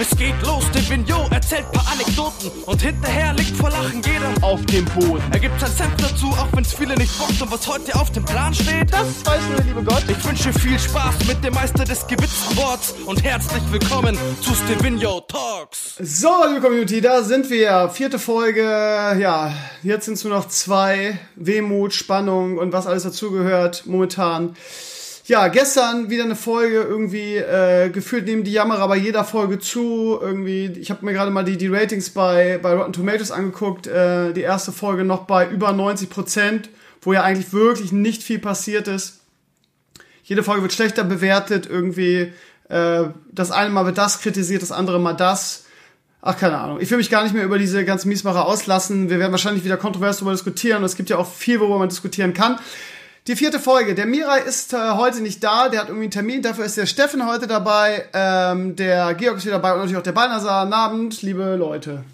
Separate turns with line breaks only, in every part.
Es geht los, der Vignot erzählt paar Anekdoten und hinterher liegt vor Lachen jeder auf dem Boden. Er gibt sein Senf dazu, auch wenn's viele nicht bockt und was heute auf dem Plan steht, das weiß nur der liebe Gott. Ich wünsche viel Spaß mit dem Meister des gewitzten Worts und herzlich willkommen zu Stevino Talks.
So, liebe Community, da sind wir. Vierte Folge. Ja, jetzt sind es nur noch zwei. Wehmut, Spannung und was alles dazugehört momentan. Ja, gestern wieder eine Folge irgendwie äh, gefühlt nehmen die Jammerer bei jeder Folge zu. Irgendwie, ich habe mir gerade mal die, die Ratings bei, bei Rotten Tomatoes angeguckt. Äh, die erste Folge noch bei über 90 Prozent, wo ja eigentlich wirklich nicht viel passiert ist. Jede Folge wird schlechter bewertet. Irgendwie, äh, das eine Mal wird das kritisiert, das andere mal das. Ach, keine Ahnung. Ich will mich gar nicht mehr über diese ganzen Miesmacher auslassen. Wir werden wahrscheinlich wieder kontrovers darüber diskutieren. Es gibt ja auch viel, worüber man diskutieren kann. Die vierte Folge. Der Mirai ist äh, heute nicht da, der hat irgendwie einen Termin, dafür ist der Steffen heute dabei, ähm, der Georg ist wieder dabei und natürlich auch der Balnasar. Guten Abend, liebe Leute.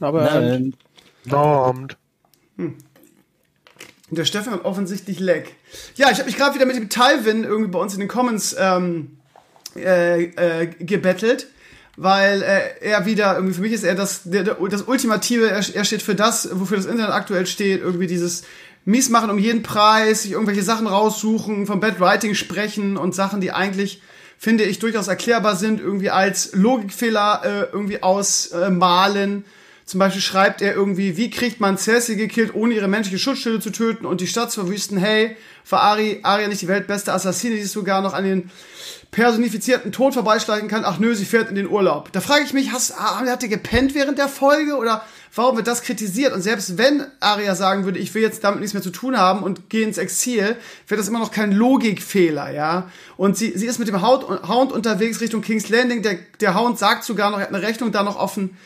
Aber
Nein.
Abend.
Der Steffen hat offensichtlich Leck. Ja, ich habe mich gerade wieder mit dem Talvin irgendwie bei uns in den Comments ähm, äh, äh, gebettelt, weil äh, er wieder, irgendwie für mich ist er das, der, der, das Ultimative, er, er steht für das, wofür das Internet aktuell steht, irgendwie dieses mies machen um jeden Preis, sich irgendwelche Sachen raussuchen, vom Bad Writing sprechen und Sachen, die eigentlich, finde ich, durchaus erklärbar sind, irgendwie als Logikfehler äh, irgendwie ausmalen. Zum Beispiel schreibt er irgendwie, wie kriegt man Cersei gekillt, ohne ihre menschliche Schutzschilde zu töten und die Stadt zu verwüsten? Hey, war Ari, Arya nicht die weltbeste Assassine, die sogar noch an den personifizierten Tod vorbeischleichen kann? Ach nö, sie fährt in den Urlaub. Da frage ich mich, hast, hat er gepennt während der Folge oder warum wird das kritisiert? Und selbst wenn Arya sagen würde, ich will jetzt damit nichts mehr zu tun haben und gehe ins Exil, wäre das immer noch kein Logikfehler, ja? Und sie, sie ist mit dem Hound, Hound unterwegs Richtung King's Landing. Der, der Hound sagt sogar noch, er hat eine Rechnung da noch offen.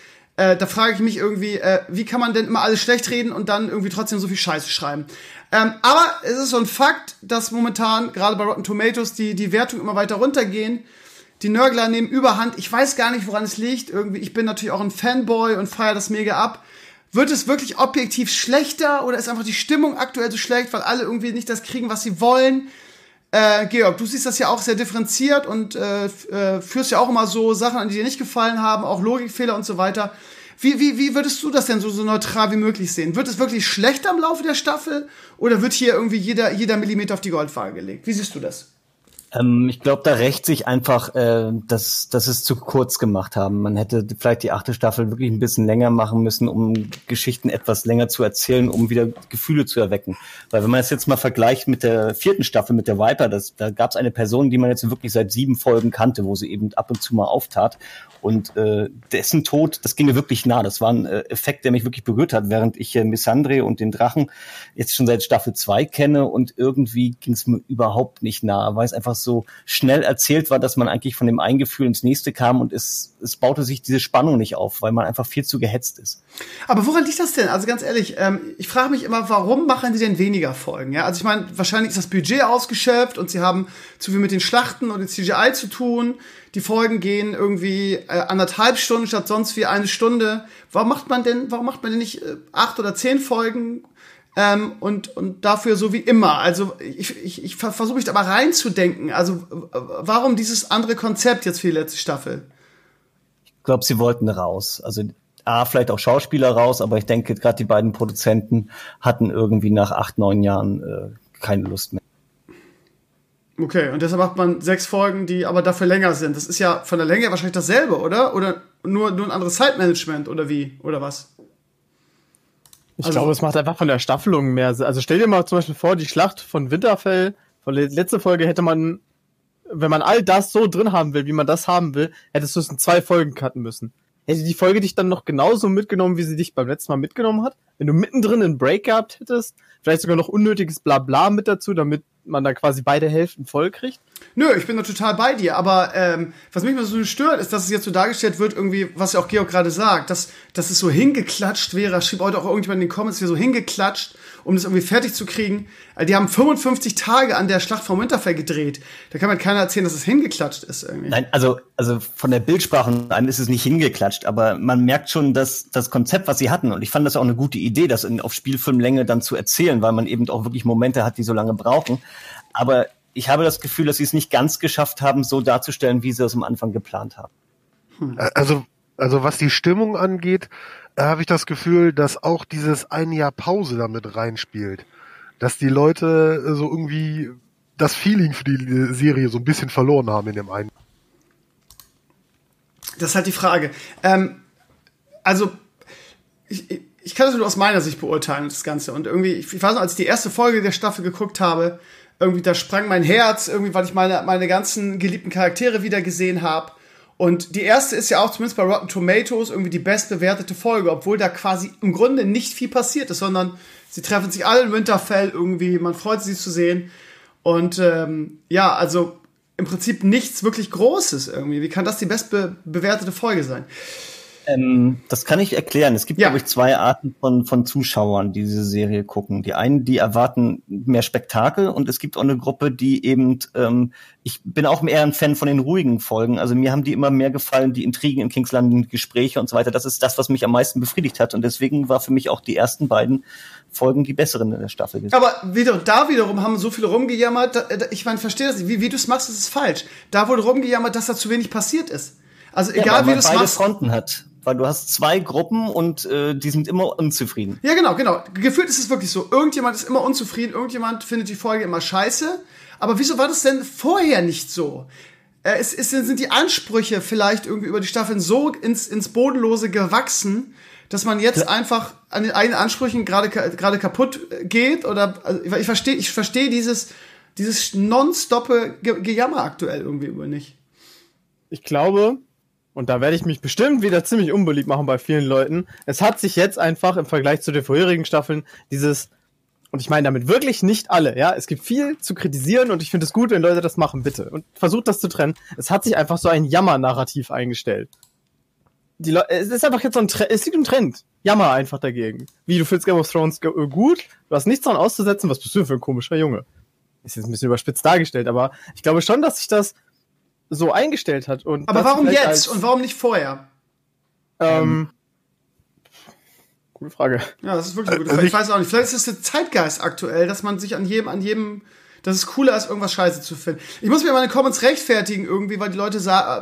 Äh, da frage ich mich irgendwie, äh, wie kann man denn immer alles schlecht reden und dann irgendwie trotzdem so viel Scheiße schreiben? Ähm, aber es ist so ein Fakt, dass momentan gerade bei Rotten Tomatoes die, die Wertungen immer weiter runtergehen. Die Nörgler nehmen Überhand. Ich weiß gar nicht, woran es liegt. Irgendwie, ich bin natürlich auch ein Fanboy und feiere das mega ab. Wird es wirklich objektiv schlechter oder ist einfach die Stimmung aktuell so schlecht, weil alle irgendwie nicht das kriegen, was sie wollen? Äh, Georg, du siehst das ja auch sehr differenziert und äh, äh, führst ja auch immer so Sachen an, die dir nicht gefallen haben, auch Logikfehler und so weiter. Wie, wie, wie würdest du das denn so, so neutral wie möglich sehen? Wird es wirklich schlechter im Laufe der Staffel oder wird hier irgendwie jeder, jeder Millimeter auf die Goldwaage gelegt? Wie siehst du das?
Ähm, ich glaube, da rächt sich einfach, äh, dass, dass es zu kurz gemacht haben. Man hätte vielleicht die achte Staffel wirklich ein bisschen länger machen müssen, um Geschichten etwas länger zu erzählen, um wieder Gefühle zu erwecken. Weil wenn man es jetzt mal vergleicht mit der vierten Staffel, mit der Viper, das, da gab es eine Person, die man jetzt wirklich seit sieben Folgen kannte, wo sie eben ab und zu mal auftat. Und äh, dessen Tod, das ging mir wirklich nah. Das war ein äh, Effekt, der mich wirklich berührt hat, während ich äh, Missandre und den Drachen jetzt schon seit Staffel zwei kenne und irgendwie ging es mir überhaupt nicht nah, weil es einfach so schnell erzählt war, dass man eigentlich von dem einen Gefühl ins nächste kam und es, es baute sich diese Spannung nicht auf, weil man einfach viel zu gehetzt ist.
Aber woran liegt das denn? Also ganz ehrlich, ähm, ich frage mich immer, warum machen die denn weniger Folgen? Ja, also ich meine, wahrscheinlich ist das Budget ausgeschöpft und sie haben zu viel mit den Schlachten und dem CGI zu tun. Die Folgen gehen irgendwie äh, anderthalb Stunden statt sonst wie eine Stunde. Warum macht man denn, warum macht man denn nicht äh, acht oder zehn Folgen ähm, und, und dafür so wie immer. Also ich, ich, ich versuche mich da mal reinzudenken. Also warum dieses andere Konzept jetzt für die letzte Staffel?
Ich glaube, sie wollten raus. Also A, vielleicht auch Schauspieler raus, aber ich denke, gerade die beiden Produzenten hatten irgendwie nach acht, neun Jahren äh, keine Lust mehr.
Okay, und deshalb macht man sechs Folgen, die aber dafür länger sind. Das ist ja von der Länge wahrscheinlich dasselbe, oder? Oder nur, nur ein anderes Zeitmanagement, oder wie? Oder was?
Ich also, glaube, es macht einfach von der Staffelung mehr Sinn. Also stell dir mal zum Beispiel vor, die Schlacht von Winterfell, von der letzten Folge hätte man, wenn man all das so drin haben will, wie man das haben will, hättest du es in zwei Folgen cutten müssen. Hätte die Folge dich dann noch genauso mitgenommen, wie sie dich beim letzten Mal mitgenommen hat? Wenn du mittendrin einen Break gehabt hättest, vielleicht sogar noch unnötiges Blabla mit dazu, damit man dann quasi beide Hälften voll kriegt?
Nö, ich bin da total bei dir, aber ähm, was mich mal so stört, ist, dass es jetzt so dargestellt wird, irgendwie, was ja auch Georg gerade sagt, dass, dass es so hingeklatscht wäre, schrieb heute auch irgendjemand in den Comments, wäre so hingeklatscht, um das irgendwie fertig zu kriegen. Also die haben 55 Tage an der Schlacht vom Winterfell gedreht. Da kann man keiner erzählen, dass es hingeklatscht ist irgendwie.
Nein, also, also von der Bildsprache an ist es nicht hingeklatscht, aber man merkt schon, dass das Konzept, was sie hatten, und ich fand das auch eine gute Idee, das in, auf Spielfilmlänge dann zu erzählen, weil man eben auch wirklich Momente hat, die so lange brauchen. Aber ich habe das Gefühl, dass sie es nicht ganz geschafft haben, so darzustellen, wie sie es am Anfang geplant haben.
Hm. Also, also was die Stimmung angeht, äh, habe ich das Gefühl, dass auch dieses ein Jahr Pause damit reinspielt. Dass die Leute äh, so irgendwie das Feeling für die Serie so ein bisschen verloren haben in dem einen.
Das ist halt die Frage. Ähm, also, ich, ich kann das nur aus meiner Sicht beurteilen, das Ganze. Und irgendwie, ich, ich weiß noch, als ich die erste Folge der Staffel geguckt habe, irgendwie, da sprang mein Herz, irgendwie, weil ich meine, meine ganzen geliebten Charaktere wieder gesehen habe. Und die erste ist ja auch zumindest bei Rotten Tomatoes irgendwie die bestbewertete Folge, obwohl da quasi im Grunde nicht viel passiert ist, sondern sie treffen sich alle in Winterfell irgendwie, man freut sich, zu sehen. Und ähm, ja, also im Prinzip nichts wirklich Großes irgendwie. Wie kann das die bestbewertete Folge sein?
Ähm, das kann ich erklären. Es gibt, ja. glaube ich, zwei Arten von, von Zuschauern, die diese Serie gucken. Die einen, die erwarten mehr Spektakel und es gibt auch eine Gruppe, die eben, ähm, ich bin auch eher ein Fan von den ruhigen Folgen. Also mir haben die immer mehr gefallen, die Intrigen in King's Landing, Gespräche und so weiter. Das ist das, was mich am meisten befriedigt hat. Und deswegen war für mich auch die ersten beiden Folgen die besseren in der Staffel.
Aber wieder, da wiederum haben so viele rumgejammert. Ich meine, verstehe das nicht. Wie, wie du es machst, ist es falsch. Da wurde rumgejammert, dass da zu wenig passiert ist. Also egal ja, wie du es machst.
Fronten hat weil du hast zwei Gruppen und äh, die sind immer unzufrieden.
Ja, genau, genau. Gefühlt ist es wirklich so. Irgendjemand ist immer unzufrieden, irgendjemand findet die Folge immer scheiße. Aber wieso war das denn vorher nicht so? Äh, es, es sind die Ansprüche vielleicht irgendwie über die Staffeln so ins, ins Bodenlose gewachsen, dass man jetzt einfach an den eigenen Ansprüchen gerade gerade kaputt geht oder also ich verstehe ich verstehe dieses dieses nonstoppe Gejammer aktuell irgendwie über nicht.
Ich glaube, und da werde ich mich bestimmt wieder ziemlich unbeliebt machen bei vielen Leuten. Es hat sich jetzt einfach im Vergleich zu den vorherigen Staffeln dieses, und ich meine damit wirklich nicht alle, ja, es gibt viel zu kritisieren und ich finde es gut, wenn Leute das machen, bitte. Und versucht das zu trennen. Es hat sich einfach so ein Jammer-Narrativ eingestellt. Die es ist einfach jetzt so ein Trend, es liegt ein Trend. Jammer einfach dagegen. Wie, du findest Game of Thrones äh, gut, du hast nichts daran auszusetzen, was bist du für ein komischer Junge? Ist jetzt ein bisschen überspitzt dargestellt, aber ich glaube schon, dass sich das so eingestellt hat. Und
Aber warum jetzt und warum nicht vorher?
Ähm, ähm, gute Frage.
Ja, das ist wirklich eine gute Frage. Ich weiß auch nicht. Vielleicht ist es der Zeitgeist aktuell, dass man sich an jedem, an jedem, dass es cooler ist, irgendwas scheiße zu finden. Ich muss mir meine Comments rechtfertigen irgendwie, weil die Leute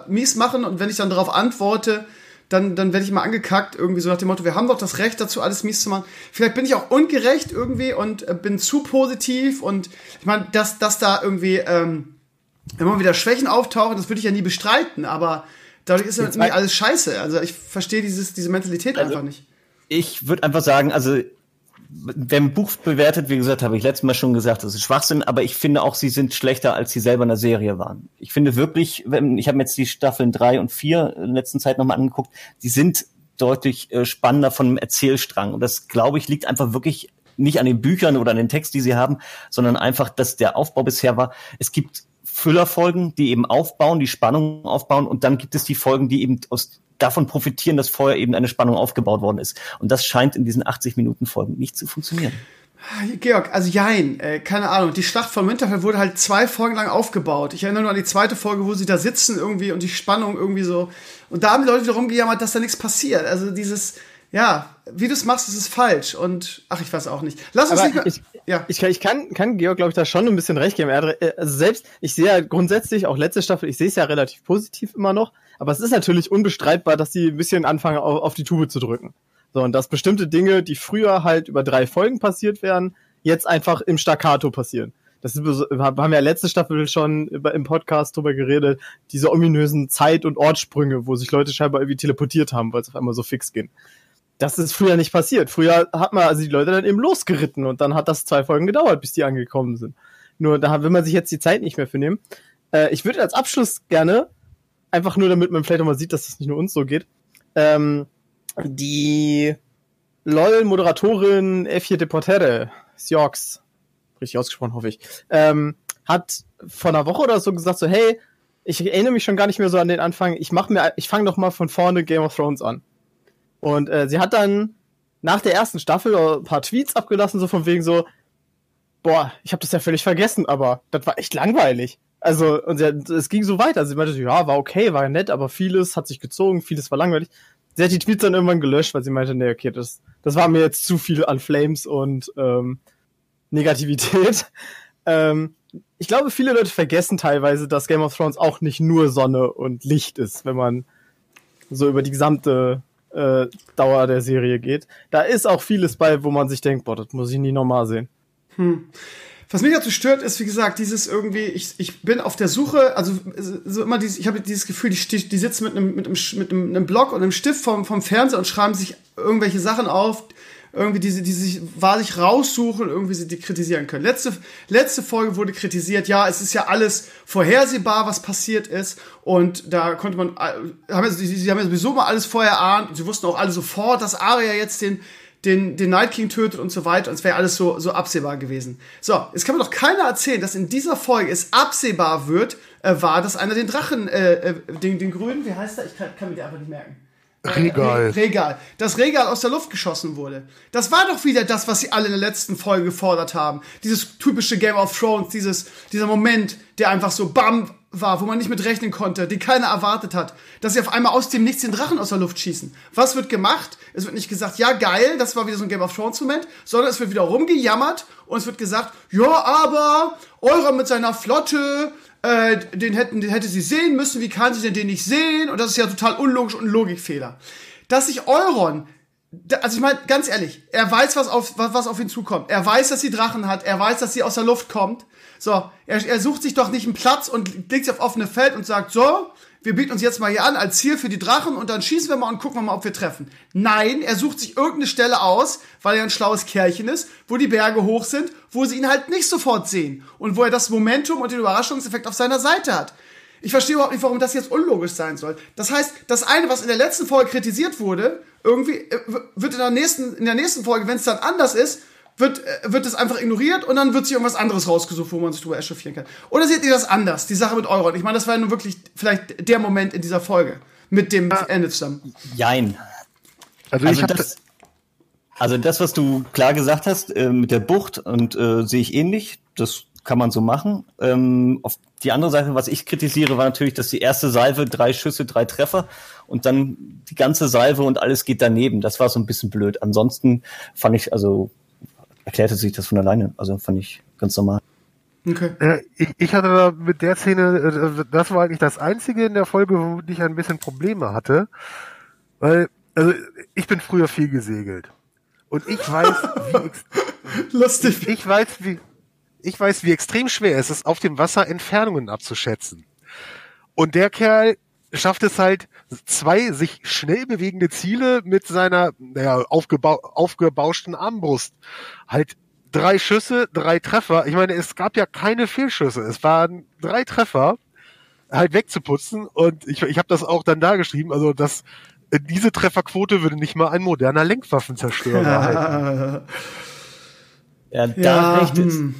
mies machen und wenn ich dann darauf antworte, dann, dann werde ich mal angekackt, irgendwie so nach dem Motto, wir haben doch das Recht dazu, alles mies zu machen. Vielleicht bin ich auch ungerecht irgendwie und äh, bin zu positiv und ich meine, dass, dass da irgendwie, ähm, immer wieder Schwächen auftauchen, das würde ich ja nie bestreiten, aber dadurch ist ja nicht alles scheiße. Also ich verstehe dieses, diese Mentalität also, einfach nicht.
Ich würde einfach sagen, also wer ein Buch bewertet, wie gesagt, habe ich letztes Mal schon gesagt, das ist Schwachsinn, aber ich finde auch, sie sind schlechter, als sie selber in der Serie waren. Ich finde wirklich, wenn, ich habe mir jetzt die Staffeln drei und vier in der letzten Zeit nochmal angeguckt, die sind deutlich äh, spannender von dem Erzählstrang. Und das, glaube ich, liegt einfach wirklich nicht an den Büchern oder an den Text, die sie haben, sondern einfach, dass der Aufbau bisher war. Es gibt Füllerfolgen, die eben aufbauen, die Spannung aufbauen und dann gibt es die Folgen, die eben aus davon profitieren, dass vorher eben eine Spannung aufgebaut worden ist. Und das scheint in diesen 80 Minuten Folgen nicht zu funktionieren.
Georg, also jein, äh, keine Ahnung. Die Schlacht von Winterfell wurde halt zwei Folgen lang aufgebaut. Ich erinnere nur an die zweite Folge, wo sie da sitzen irgendwie und die Spannung irgendwie so. Und da haben die Leute wieder rumgejammert, dass da nichts passiert. Also dieses, ja, wie du es machst, ist es falsch. Und ach, ich weiß auch nicht. Lass uns
Aber
nicht
ich, ja. ich, kann, ich kann, kann Georg, glaube ich, da schon ein bisschen recht geben. Er, äh, also selbst, ich sehe ja grundsätzlich, auch letzte Staffel, ich sehe es ja relativ positiv immer noch. Aber es ist natürlich unbestreitbar, dass sie ein bisschen anfangen, auf, auf die Tube zu drücken. So, und dass bestimmte Dinge, die früher halt über drei Folgen passiert werden, jetzt einfach im Staccato passieren. Das ist, haben wir ja letzte Staffel schon im Podcast drüber geredet, diese ominösen Zeit- und Ortssprünge, wo sich Leute scheinbar irgendwie teleportiert haben, weil es auf einmal so fix ging das ist früher nicht passiert. Früher hat man also die Leute dann eben losgeritten und dann hat das zwei Folgen gedauert, bis die angekommen sind. Nur da will man sich jetzt die Zeit nicht mehr für nehmen. Äh, ich würde als Abschluss gerne, einfach nur damit man vielleicht auch mal sieht, dass das nicht nur uns so geht, ähm, die LOL-Moderatorin F4 Deportere, Siox, richtig ausgesprochen, hoffe ich, ähm, hat vor einer Woche oder so gesagt, so, hey, ich erinnere mich schon gar nicht mehr so an den Anfang, ich mach mir, ich fange doch mal von vorne Game of Thrones an. Und äh, sie hat dann nach der ersten Staffel ein paar Tweets abgelassen, so von wegen so, boah, ich habe das ja völlig vergessen, aber das war echt langweilig. Also, und sie hat, es ging so weiter. Sie meinte, ja, war okay, war nett, aber vieles hat sich gezogen, vieles war langweilig. Sie hat die Tweets dann irgendwann gelöscht, weil sie meinte, nee, okay, das, das war mir jetzt zu viel an Flames und ähm, Negativität. ähm, ich glaube, viele Leute vergessen teilweise, dass Game of Thrones auch nicht nur Sonne und Licht ist, wenn man so über die gesamte äh, Dauer der Serie geht. Da ist auch vieles bei, wo man sich denkt, boah, das muss ich nie nochmal sehen.
Hm. Was mich dazu stört, ist, wie gesagt, dieses irgendwie, ich, ich bin auf der Suche, also so immer dieses, ich habe dieses Gefühl, die, die sitzen mit einem, mit einem, mit einem Block und einem Stift vom, vom Fernseher und schreiben sich irgendwelche Sachen auf, irgendwie die, die sich wahrlich raussuchen, irgendwie sie die kritisieren können. Letzte, letzte Folge wurde kritisiert, ja, es ist ja alles vorhersehbar, was passiert ist. Und da konnte man, äh, haben, sie, sie haben ja sowieso mal alles vorher erahnt. Sie wussten auch alle sofort, dass Arya jetzt den, den, den Night King tötet und so weiter. Und es wäre alles so, so absehbar gewesen. So, jetzt kann mir doch keiner erzählen, dass in dieser Folge es absehbar wird, äh, war, dass einer den Drachen, äh, äh, den, den grünen, wie heißt er? Ich kann, kann mir den einfach nicht merken.
Äh, Regal.
Regal. Das Regal aus der Luft geschossen wurde. Das war doch wieder das, was sie alle in der letzten Folge gefordert haben. Dieses typische Game of Thrones, dieses, dieser Moment, der einfach so bam war, wo man nicht mit rechnen konnte, den keiner erwartet hat, dass sie auf einmal aus dem Nichts den Drachen aus der Luft schießen. Was wird gemacht? Es wird nicht gesagt, ja geil, das war wieder so ein Game of Thrones Moment, sondern es wird wieder rumgejammert und es wird gesagt, ja, aber Eurer mit seiner Flotte, äh, den hätten, den hätte sie sehen müssen, wie kann sie denn den nicht sehen? Und das ist ja total unlogisch und ein Logikfehler. Dass sich Euron also ich meine, ganz ehrlich, er weiß, was auf, was, was auf ihn zukommt. Er weiß, dass sie Drachen hat. Er weiß, dass sie aus der Luft kommt. So, er, er sucht sich doch nicht einen Platz und legt sich auf offene Feld und sagt, so, wir bieten uns jetzt mal hier an als Ziel für die Drachen und dann schießen wir mal und gucken wir mal, ob wir treffen. Nein, er sucht sich irgendeine Stelle aus, weil er ein schlaues Kerlchen ist, wo die Berge hoch sind, wo sie ihn halt nicht sofort sehen und wo er das Momentum und den Überraschungseffekt auf seiner Seite hat. Ich verstehe überhaupt nicht, warum das jetzt unlogisch sein soll. Das heißt, das eine, was in der letzten Folge kritisiert wurde, irgendwie äh, wird in der nächsten, in der nächsten Folge, wenn es dann anders ist, wird, äh, wird es einfach ignoriert und dann wird sich irgendwas anderes rausgesucht, wo man sich drüber echauffieren kann. Oder seht ihr das anders, die Sache mit Euron? Ich meine, das war ja nun wirklich vielleicht der Moment in dieser Folge mit dem ja. Ende zusammen.
Jein. Also, also ich habe das, also das, was du klar gesagt hast äh, mit der Bucht und äh, sehe ich ähnlich. Das kann man so machen. Ähm, auf die andere Seite, was ich kritisiere, war natürlich, dass die erste Salve drei Schüsse, drei Treffer und dann die ganze Salve und alles geht daneben. Das war so ein bisschen blöd. Ansonsten fand ich, also erklärte sich das von alleine. Also fand ich ganz normal.
Okay. Äh, ich, ich hatte da mit der Szene, äh, das war eigentlich das einzige in der Folge, wo ich ein bisschen Probleme hatte. Weil, also ich bin früher viel gesegelt. Und ich weiß, wie
lustig.
Ich, ich weiß, wie ich weiß, wie extrem schwer es ist, auf dem Wasser Entfernungen abzuschätzen. Und der Kerl schafft es halt, zwei sich schnell bewegende Ziele mit seiner naja, aufgebau aufgebauschten Armbrust. Halt drei Schüsse, drei Treffer. Ich meine, es gab ja keine Fehlschüsse. Es waren drei Treffer halt wegzuputzen. Und ich, ich habe das auch dann da geschrieben. Also das, diese Trefferquote würde nicht mal ein moderner Lenkwaffenzerstörer halten.
Ja, da ja, recht. Hm.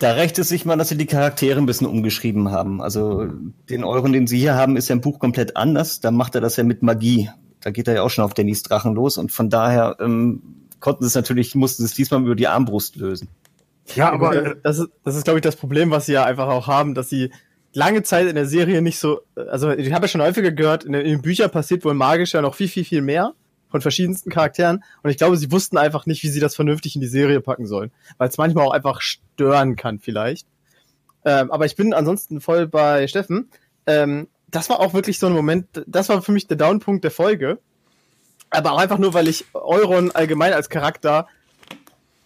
Da rächt es sich mal, dass sie die Charaktere ein bisschen umgeschrieben haben. Also den Euron, den sie hier haben, ist ja im Buch komplett anders. Da macht er das ja mit Magie. Da geht er ja auch schon auf Dannys Drachen los und von daher ähm, konnten sie es natürlich, mussten sie es diesmal über die Armbrust lösen.
Ja, aber äh, das ist, das ist glaube ich, das Problem, was sie ja einfach auch haben, dass sie lange Zeit in der Serie nicht so, also ich habe ja schon häufiger gehört, in, den Büchern passiert wohl magisch ja noch viel, viel, viel mehr von verschiedensten Charakteren. Und ich glaube, sie wussten einfach nicht, wie sie das vernünftig in die Serie packen sollen. Weil es manchmal auch einfach stören kann, vielleicht. Ähm, aber ich bin ansonsten voll bei Steffen. Ähm, das war auch wirklich so ein Moment, das war für mich der Downpunkt der Folge. Aber auch einfach nur, weil ich Euron allgemein als Charakter.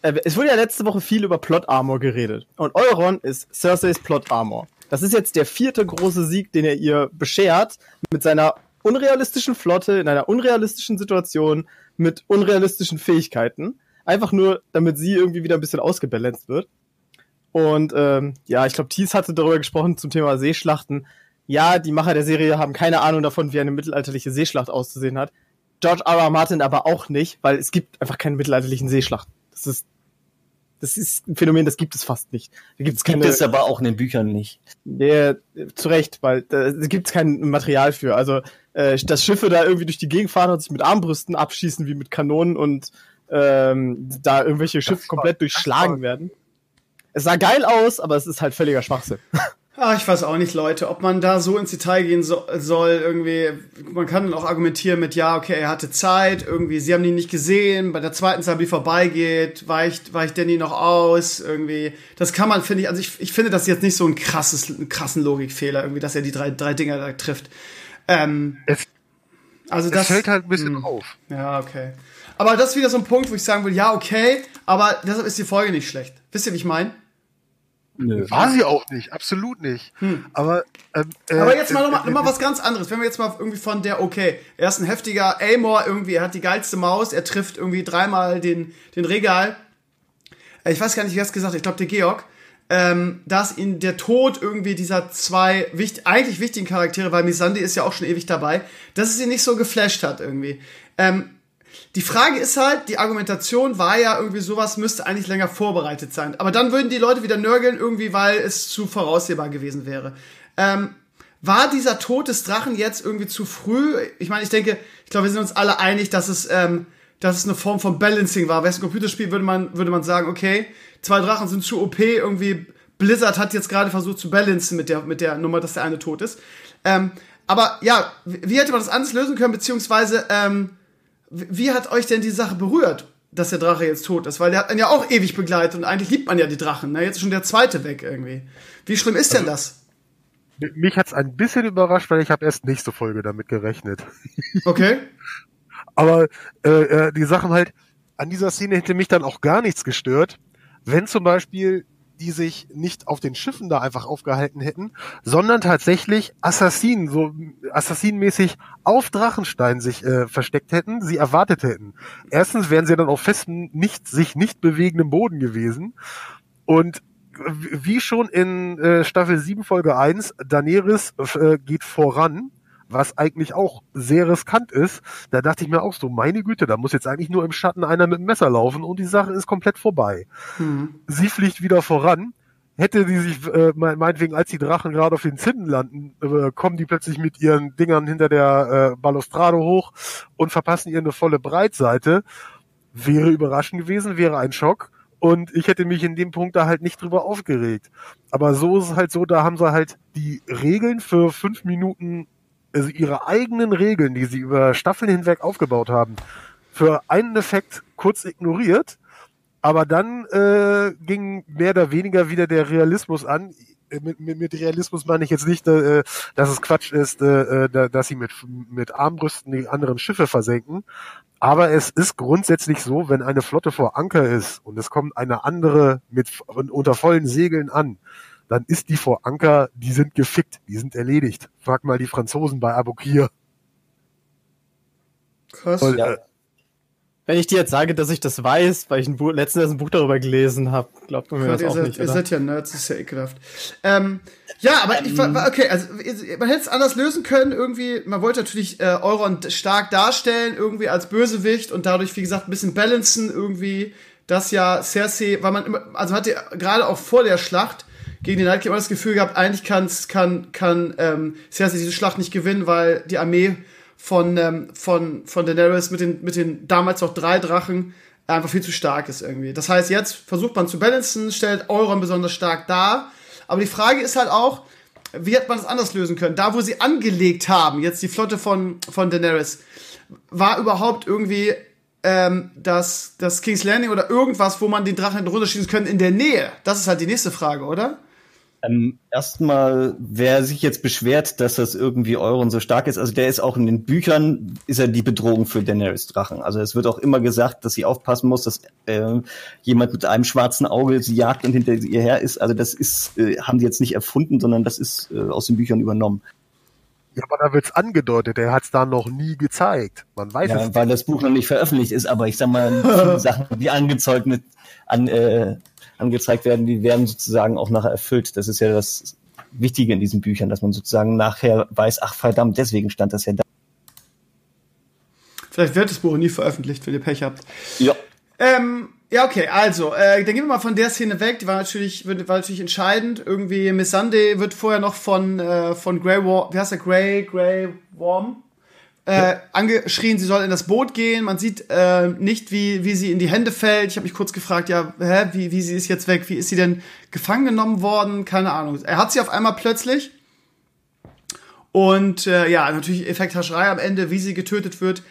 Äh, es wurde ja letzte Woche viel über Plot Armor geredet. Und Euron ist Cerseis Plot Armor. Das ist jetzt der vierte große Sieg, den er ihr beschert, mit seiner unrealistischen Flotte in einer unrealistischen Situation mit unrealistischen Fähigkeiten. Einfach nur, damit sie irgendwie wieder ein bisschen ausgebalanced wird. Und ähm, ja, ich glaube, Thies hatte darüber gesprochen zum Thema Seeschlachten. Ja, die Macher der Serie haben keine Ahnung davon, wie eine mittelalterliche Seeschlacht auszusehen hat. George R. R. Martin aber auch nicht, weil es gibt einfach keine mittelalterlichen Seeschlachten. Das ist das ist ein Phänomen, das gibt es fast nicht.
Da gibt's keine, gibt es aber auch in den Büchern nicht.
Ja, zu Recht, weil da gibt es kein Material für. Also äh, dass Schiffe da irgendwie durch die Gegend fahren und sich mit Armbrüsten abschießen wie mit Kanonen und ähm, da irgendwelche Schiffe komplett durchschlagen werden. Es sah geil aus, aber es ist halt völliger Schwachsinn.
Ah, ich weiß auch nicht, Leute, ob man da so ins Detail gehen so, soll. Irgendwie, man kann dann auch argumentieren mit, ja, okay, er hatte Zeit, irgendwie, sie haben ihn nicht gesehen, bei der zweiten Sabi vorbeigeht, weicht, weicht Danny noch aus, irgendwie. Das kann man, finde ich, also ich, ich finde das jetzt nicht so ein krasses, einen krassen Logikfehler, irgendwie, dass er die drei, drei Dinger da trifft. Ähm,
es,
Also das,
das fällt halt ein bisschen mh. auf.
Ja, okay. Aber das ist wieder so ein Punkt, wo ich sagen will, ja, okay, aber deshalb ist die Folge nicht schlecht. Wisst ihr, wie ich meine?
Nö. War sie auch nicht, absolut nicht. Hm. Aber, ähm,
äh, aber jetzt mal nochmal noch mal was ganz anderes. Wenn wir jetzt mal irgendwie von der, okay, er ist ein heftiger Amor irgendwie, er hat die geilste Maus, er trifft irgendwie dreimal den, den Regal. Äh, ich weiß gar nicht, wer es gesagt hat, ich glaube der Georg. Ähm, dass ihn der Tod irgendwie dieser zwei wichtig, eigentlich wichtigen Charaktere, weil Misandi ist ja auch schon ewig dabei, dass es ihn nicht so geflasht hat irgendwie. Ähm, die Frage ist halt, die Argumentation war ja irgendwie sowas, müsste eigentlich länger vorbereitet sein. Aber dann würden die Leute wieder nörgeln, irgendwie, weil es zu voraussehbar gewesen wäre. Ähm, war dieser Tod des Drachen jetzt irgendwie zu früh? Ich meine, ich denke, ich glaube, wir sind uns alle einig, dass es, ähm, dass es eine Form von Balancing war. Wäre es ein Computerspiel, würde man, würde man sagen, okay, zwei Drachen sind zu OP, irgendwie Blizzard hat jetzt gerade versucht zu balancen mit der, mit der Nummer, dass der eine tot ist. Ähm, aber ja, wie hätte man das anders lösen können, beziehungsweise, ähm, wie hat euch denn die Sache berührt, dass der Drache jetzt tot ist? Weil der hat einen ja auch ewig begleitet und eigentlich liebt man ja die Drachen. Ne? Jetzt ist schon der zweite weg irgendwie. Wie schlimm ist denn also,
das? Mich hat's ein bisschen überrascht, weil ich habe erst nächste Folge damit gerechnet.
Okay.
Aber äh, äh, die Sachen halt, an dieser Szene hätte mich dann auch gar nichts gestört, wenn zum Beispiel die sich nicht auf den Schiffen da einfach aufgehalten hätten, sondern tatsächlich Assassinen, so Assassinenmäßig auf Drachenstein sich äh, versteckt hätten, sie erwartet hätten. Erstens wären sie dann auf festem, nicht, sich nicht bewegendem Boden gewesen. Und wie schon in äh, Staffel 7 Folge 1, Daenerys äh, geht voran was eigentlich auch sehr riskant ist. Da dachte ich mir auch so, meine Güte, da muss jetzt eigentlich nur im Schatten einer mit dem Messer laufen und die Sache ist komplett vorbei. Mhm. Sie fliegt wieder voran. Hätte die sich, äh, meinetwegen, als die Drachen gerade auf den Zinnen landen, äh, kommen die plötzlich mit ihren Dingern hinter der äh, Balustrade hoch und verpassen ihr eine volle Breitseite. Wäre überraschend gewesen, wäre ein Schock. Und ich hätte mich in dem Punkt da halt nicht drüber aufgeregt. Aber so ist es halt so, da haben sie halt die Regeln für fünf Minuten also ihre eigenen Regeln, die sie über Staffeln hinweg aufgebaut haben, für einen Effekt kurz ignoriert, aber dann äh, ging mehr oder weniger wieder der Realismus an. Äh, mit, mit, mit Realismus meine ich jetzt nicht, äh, dass es Quatsch ist, äh, äh dass sie mit, mit Armbrüsten die anderen Schiffe versenken. Aber es ist grundsätzlich so, wenn eine Flotte vor Anker ist und es kommt eine andere mit unter vollen Segeln an, dann ist die vor Anker, die sind gefickt, die sind erledigt. Frag mal die Franzosen bei Abukir.
Krass. Und, ja. äh, Wenn ich dir jetzt sage, dass ich das weiß, weil ich ein Buch, letztens ein Buch darüber gelesen habe, glaubt man mir das auch
seid,
nicht.
Ihr seid ja Nerds, das ist ja ekelhaft. Ähm, ja, aber ich war, okay, also man hätte es anders lösen können, irgendwie, man wollte natürlich äh, Euron stark darstellen, irgendwie als Bösewicht und dadurch, wie gesagt, ein bisschen balancen, irgendwie, dass ja Cersei, weil man immer, also hatte gerade auch vor der Schlacht, gegen den Nightclub immer das Gefühl gehabt, eigentlich kann's, kann, kann ähm, Cersei diese Schlacht nicht gewinnen, weil die Armee von, ähm, von, von Daenerys mit den, mit den damals noch drei Drachen einfach viel zu stark ist irgendwie. Das heißt, jetzt versucht man zu balancen, stellt Euron besonders stark dar. Aber die Frage ist halt auch, wie hätte man das anders lösen können? Da, wo sie angelegt haben, jetzt die Flotte von, von Daenerys, war überhaupt irgendwie ähm, das, das King's Landing oder irgendwas, wo man den Drachen hätte runterschießen können in der Nähe? Das ist halt die nächste Frage, oder?
Ähm, erstmal, wer sich jetzt beschwert, dass das irgendwie Euron so stark ist, also der ist auch in den Büchern, ist er die Bedrohung für Daenerys Drachen. Also es wird auch immer gesagt, dass sie aufpassen muss, dass äh, jemand mit einem schwarzen Auge sie jagt und hinter ihr her ist. Also das ist, äh, haben sie jetzt nicht erfunden, sondern das ist äh, aus den Büchern übernommen.
Ja, aber da wird's angedeutet, er hat's da noch nie gezeigt. Man weiß ja, es
weil das Buch noch nicht veröffentlicht ist, aber ich sag mal, Sachen, die angezeugt mit, an, äh, angezeigt werden, die werden sozusagen auch nachher erfüllt. Das ist ja das Wichtige in diesen Büchern, dass man sozusagen nachher weiß, ach verdammt, deswegen stand das ja da.
Vielleicht wird das Buch nie veröffentlicht, wenn ihr Pech habt.
Ja.
Ähm, ja, okay, also, äh, dann gehen wir mal von der Szene weg, die war natürlich, war natürlich entscheidend. Irgendwie Miss Sunday wird vorher noch von, äh, von Grey War, wie heißt der, Grey, Grey Worm? Äh, angeschrien, sie soll in das Boot gehen. Man sieht äh, nicht, wie, wie sie in die Hände fällt. Ich habe mich kurz gefragt, ja, hä, wie, wie sie ist jetzt weg? Wie ist sie denn gefangen genommen worden? Keine Ahnung. Er hat sie auf einmal plötzlich. Und äh, ja, natürlich Effekthascherei am Ende, wie sie getötet wird.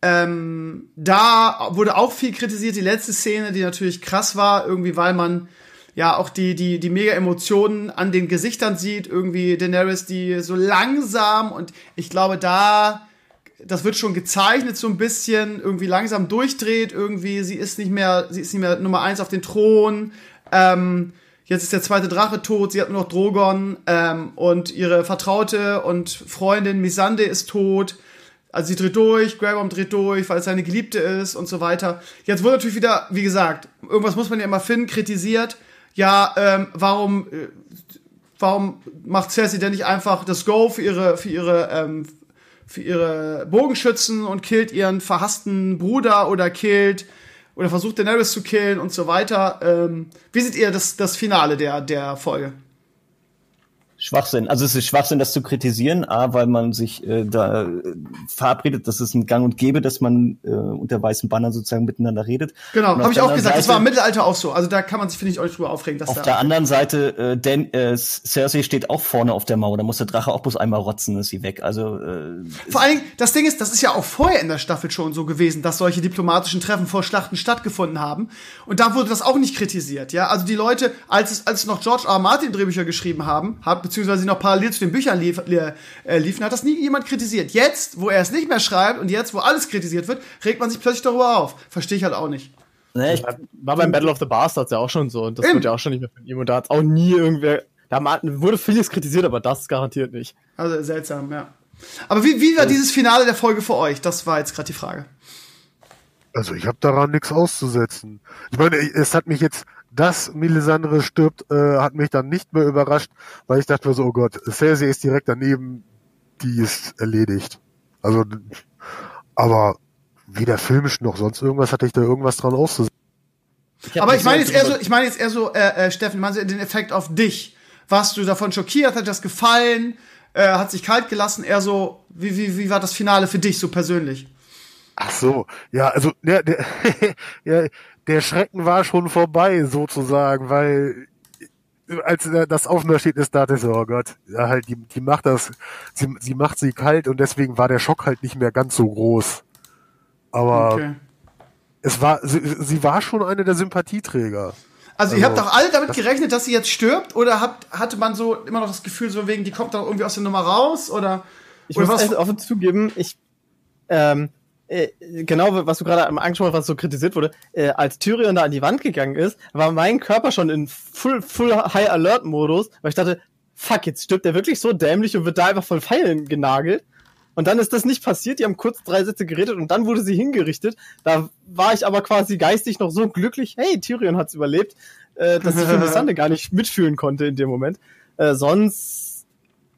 Ähm, da wurde auch viel kritisiert, die letzte Szene, die natürlich krass war, irgendwie, weil man ja auch die, die, die mega Emotionen an den Gesichtern sieht, irgendwie Daenerys, die so langsam und ich glaube, da das wird schon gezeichnet so ein bisschen, irgendwie langsam durchdreht, irgendwie, sie ist nicht mehr, sie ist nicht mehr Nummer eins auf den Thron, ähm, jetzt ist der zweite Drache tot, sie hat nur noch Drogon, ähm, und ihre Vertraute und Freundin Misande ist tot, also sie dreht durch, Grabom dreht durch, weil es seine Geliebte ist und so weiter. Jetzt wurde natürlich wieder, wie gesagt, irgendwas muss man ja immer finden, kritisiert, ja, ähm, warum, äh, warum macht Cersei denn nicht einfach das Go für ihre, für ihre, ähm, für ihre Bogenschützen und killt ihren verhassten Bruder oder killt oder versucht Daenerys zu killen und so weiter. Ähm, wie seht ihr das, das Finale der, der Folge?
Schwachsinn. Also es ist Schwachsinn, das zu kritisieren, A, weil man sich äh, da äh, verabredet, dass es ein Gang und Gäbe, dass man äh, unter weißen Bannern sozusagen miteinander redet.
Genau, habe ich auch gesagt. Seite, das war im Mittelalter auch so. Also da kann man sich, finde ich, auch nicht drüber aufregen.
Dass auf da der anderen Seite, äh, denn äh, Cersei steht auch vorne auf der Mauer. Da muss der Drache auch bloß einmal rotzen, ist sie weg. Also äh,
Vor allen Dingen, das Ding ist, das ist ja auch vorher in der Staffel schon so gewesen, dass solche diplomatischen Treffen vor Schlachten stattgefunden haben. Und da wurde das auch nicht kritisiert. Ja, Also die Leute, als es, als noch George R. R. Martin Drehbücher geschrieben haben, hat, beziehungsweise noch parallel zu den Büchern lief, äh, liefen, hat das nie jemand kritisiert. Jetzt, wo er es nicht mehr schreibt und jetzt, wo alles kritisiert wird, regt man sich plötzlich darüber auf. Verstehe ich halt auch nicht.
Nee, ich, war beim Battle of the Bastards ja auch schon so und das Eben. wird ja auch schon nicht mehr von ihm und da hat es auch nie irgendwer, da wurde vieles kritisiert, aber das garantiert nicht.
Also seltsam, ja. Aber wie, wie war dieses Finale der Folge für euch? Das war jetzt gerade die Frage.
Also ich habe daran nichts auszusetzen. Ich meine, es hat mich jetzt dass Melisandre stirbt, äh, hat mich dann nicht mehr überrascht, weil ich dachte mir so, oh Gott, Cersei ist direkt daneben, die ist erledigt. Also, aber weder filmisch noch sonst irgendwas hatte ich da irgendwas dran auszusetzen.
Aber ich meine jetzt eher so, ich meine jetzt eher so, äh, äh, Steffen, meinst du den Effekt auf dich? Warst du davon schockiert? Hat das gefallen? Äh, hat sich kalt gelassen? Eher so, wie, wie, wie war das Finale für dich so persönlich?
Ach so, ja, also, ja, der, ja, der Schrecken war schon vorbei, sozusagen, weil als das Aufnahme steht, ist, dachte ich so, oh Gott, ja, halt, die, die macht das, sie, sie macht sie kalt und deswegen war der Schock halt nicht mehr ganz so groß. Aber okay. es war, sie, sie war schon eine der Sympathieträger.
Also, also ihr habt doch alle damit gerechnet, dass sie jetzt stirbt, oder habt, hatte man so immer noch das Gefühl, so wegen, die kommt doch irgendwie aus der Nummer raus, oder?
Ich oder muss was? offen zugeben, ich, ähm, äh, genau, was du gerade angesprochen hast, was so kritisiert wurde, äh, als Tyrion da an die Wand gegangen ist, war mein Körper schon in Full, Full High Alert Modus, weil ich dachte, fuck, jetzt stirbt der wirklich so dämlich und wird da einfach von Pfeilen genagelt. Und dann ist das nicht passiert, die haben kurz drei Sätze geredet und dann wurde sie hingerichtet. Da war ich aber quasi geistig noch so glücklich, hey, Tyrion hat's überlebt, äh, dass ich für Missande gar nicht mitfühlen konnte in dem Moment. Äh, sonst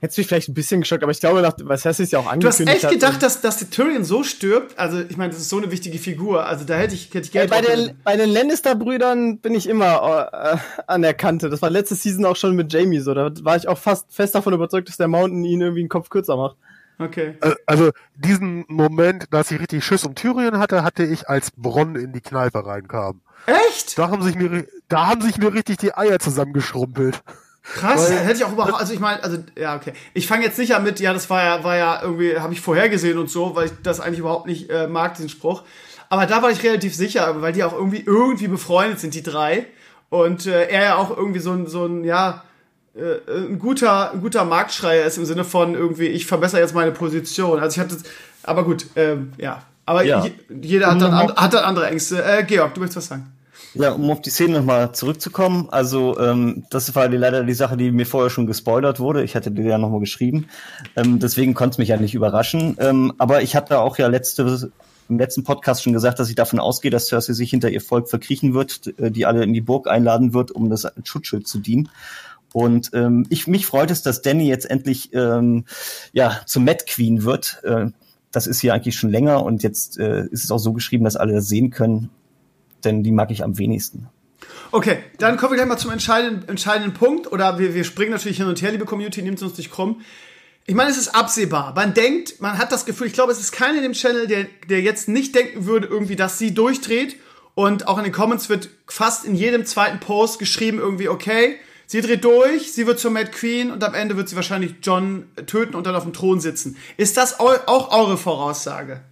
hätte mich vielleicht ein bisschen geschockt, aber ich glaube, nach, was heißt es ja auch
angekündigt. Du hast echt gedacht, dass, dass der Tyrion so stirbt? Also, ich meine, das ist so eine wichtige Figur. Also, da hätte ich, hätte ich
gerne. Bei, den, bei den Lannister-Brüdern bin ich immer äh, an der Kante. Das war letzte Season auch schon mit Jamie so. Da war ich auch fast fest davon überzeugt, dass der Mountain ihn irgendwie einen Kopf kürzer macht.
Okay.
Also, diesen Moment, dass ich richtig Schiss um Tyrion hatte, hatte ich, als Bronn in die Kneipe reinkam.
Echt?
Da haben sich mir, da haben sich mir richtig die Eier zusammengeschrumpelt.
Krass, Weil, hätte ich auch überhaupt, also ich meine, also ja, okay. Ich fange jetzt sicher mit, ja, das war ja, war ja irgendwie, habe ich vorhergesehen und so, weil ich das eigentlich überhaupt nicht äh, mag, diesen Spruch. Aber da war ich relativ sicher, weil die auch irgendwie irgendwie befreundet sind, die drei. Und äh, er ja auch irgendwie so ein, so ein, ja, äh, ein guter, ein guter Marktschreier ist im Sinne von irgendwie, ich verbessere jetzt meine Position. Also ich hatte, aber gut, ähm, ja. Aber ja. jeder hat dann, hat dann andere Ängste. Äh, Georg, du möchtest was sagen?
Ja, um auf die Szene nochmal zurückzukommen. Also, ähm, das war die, leider die Sache, die mir vorher schon gespoilert wurde. Ich hatte dir ja nochmal geschrieben. Ähm, deswegen konnte es mich ja nicht überraschen. Ähm, aber ich hatte auch ja letzte, im letzten Podcast schon gesagt, dass ich davon ausgehe, dass Cersei sich hinter ihr Volk verkriechen wird, äh, die alle in die Burg einladen wird, um das Schutzschild zu dienen. Und ähm, ich mich freut es, dass Danny jetzt endlich ähm, ja zum Mad Queen wird. Äh, das ist hier eigentlich schon länger und jetzt äh, ist es auch so geschrieben, dass alle das sehen können denn die mag ich am wenigsten.
Okay, dann kommen wir gleich mal zum entscheidenden, entscheidenden Punkt. Oder wir, wir springen natürlich hin und her, liebe Community, nehmt uns nicht krumm. Ich meine, es ist absehbar. Man denkt, man hat das Gefühl, ich glaube, es ist keiner in dem Channel, der, der jetzt nicht denken würde, irgendwie, dass sie durchdreht. Und auch in den Comments wird fast in jedem zweiten Post geschrieben, irgendwie, okay, sie dreht durch, sie wird zur Mad Queen und am Ende wird sie wahrscheinlich John töten und dann auf dem Thron sitzen. Ist das auch eure Voraussage?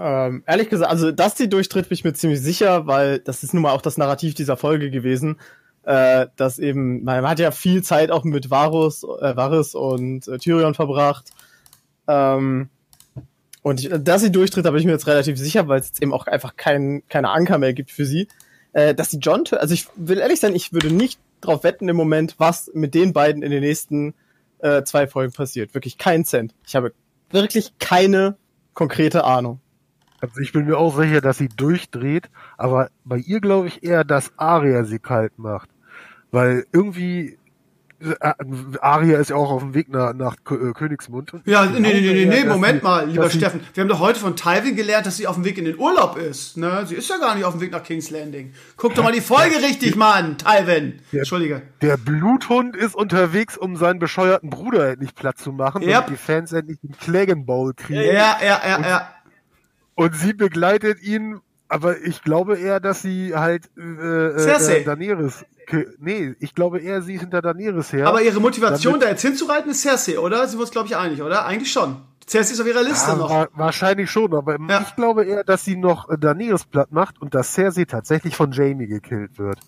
Ähm, ehrlich gesagt, also dass die durchtritt, bin ich mir ziemlich sicher, weil das ist nun mal auch das Narrativ dieser Folge gewesen. Äh, dass eben, man hat ja viel Zeit auch mit Varus, äh, Varys und äh, Tyrion verbracht. Ähm, Und ich, dass sie durchtritt, da bin ich mir jetzt relativ sicher, weil es jetzt eben auch einfach kein, keine Anker mehr gibt für sie. Äh, dass die John, also ich will ehrlich sein, ich würde nicht drauf wetten im Moment, was mit den beiden in den nächsten äh, zwei Folgen passiert. Wirklich kein Cent. Ich habe wirklich keine konkrete Ahnung.
Also ich bin mir auch sicher, dass sie durchdreht, aber bei ihr glaube ich eher, dass Aria sie kalt macht. Weil irgendwie äh, Aria ist ja auch auf dem Weg nach, nach äh, Königsmund.
Ja, nee, nee, nee, nee, nee Moment mal, lieber Steffen. Wir haben doch heute von Tywin gelernt, dass sie auf dem Weg in den Urlaub ist. Ne? Sie ist ja gar nicht auf dem Weg nach King's Landing. Guck doch mal die Folge richtig, Mann, Tywin.
Der, Entschuldige. Der Bluthund ist unterwegs, um seinen bescheuerten Bruder endlich platt zu machen, damit die Fans endlich den Clagon Bowl kriegen.
Ja, ja, ja, ja.
Und sie begleitet ihn, aber ich glaube eher, dass sie halt äh, Cersei. Äh, Daenerys nee, ich glaube eher, sie ist hinter Daenerys her.
Aber ihre Motivation, da jetzt hinzureiten, ist Cersei, oder? Sind wir uns, glaube ich, einig, oder? Eigentlich schon. Cersei ist auf ihrer Liste ja, noch.
Wahrscheinlich schon, aber ja. ich glaube eher, dass sie noch äh, Daenerys platt macht und dass Cersei tatsächlich von Jamie gekillt wird.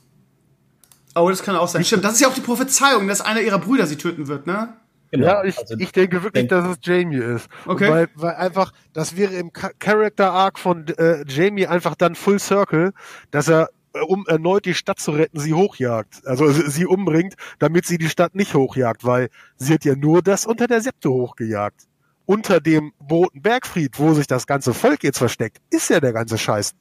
Oh, das kann auch sein. Stimmt, das ist ja auch die Prophezeiung, dass einer ihrer Brüder sie töten wird, ne?
Genau. Ja, ich, also, ich denke wirklich, denk dass es Jamie ist. Okay. Weil, weil einfach, das wäre im Character Arc von äh, Jamie einfach dann Full Circle, dass er um erneut die Stadt zu retten, sie hochjagt. Also sie umbringt, damit sie die Stadt nicht hochjagt, weil sie hat ja nur das unter der Septe hochgejagt. Unter dem Boten Bergfried, wo sich das ganze Volk jetzt versteckt, ist ja der ganze Scheiß.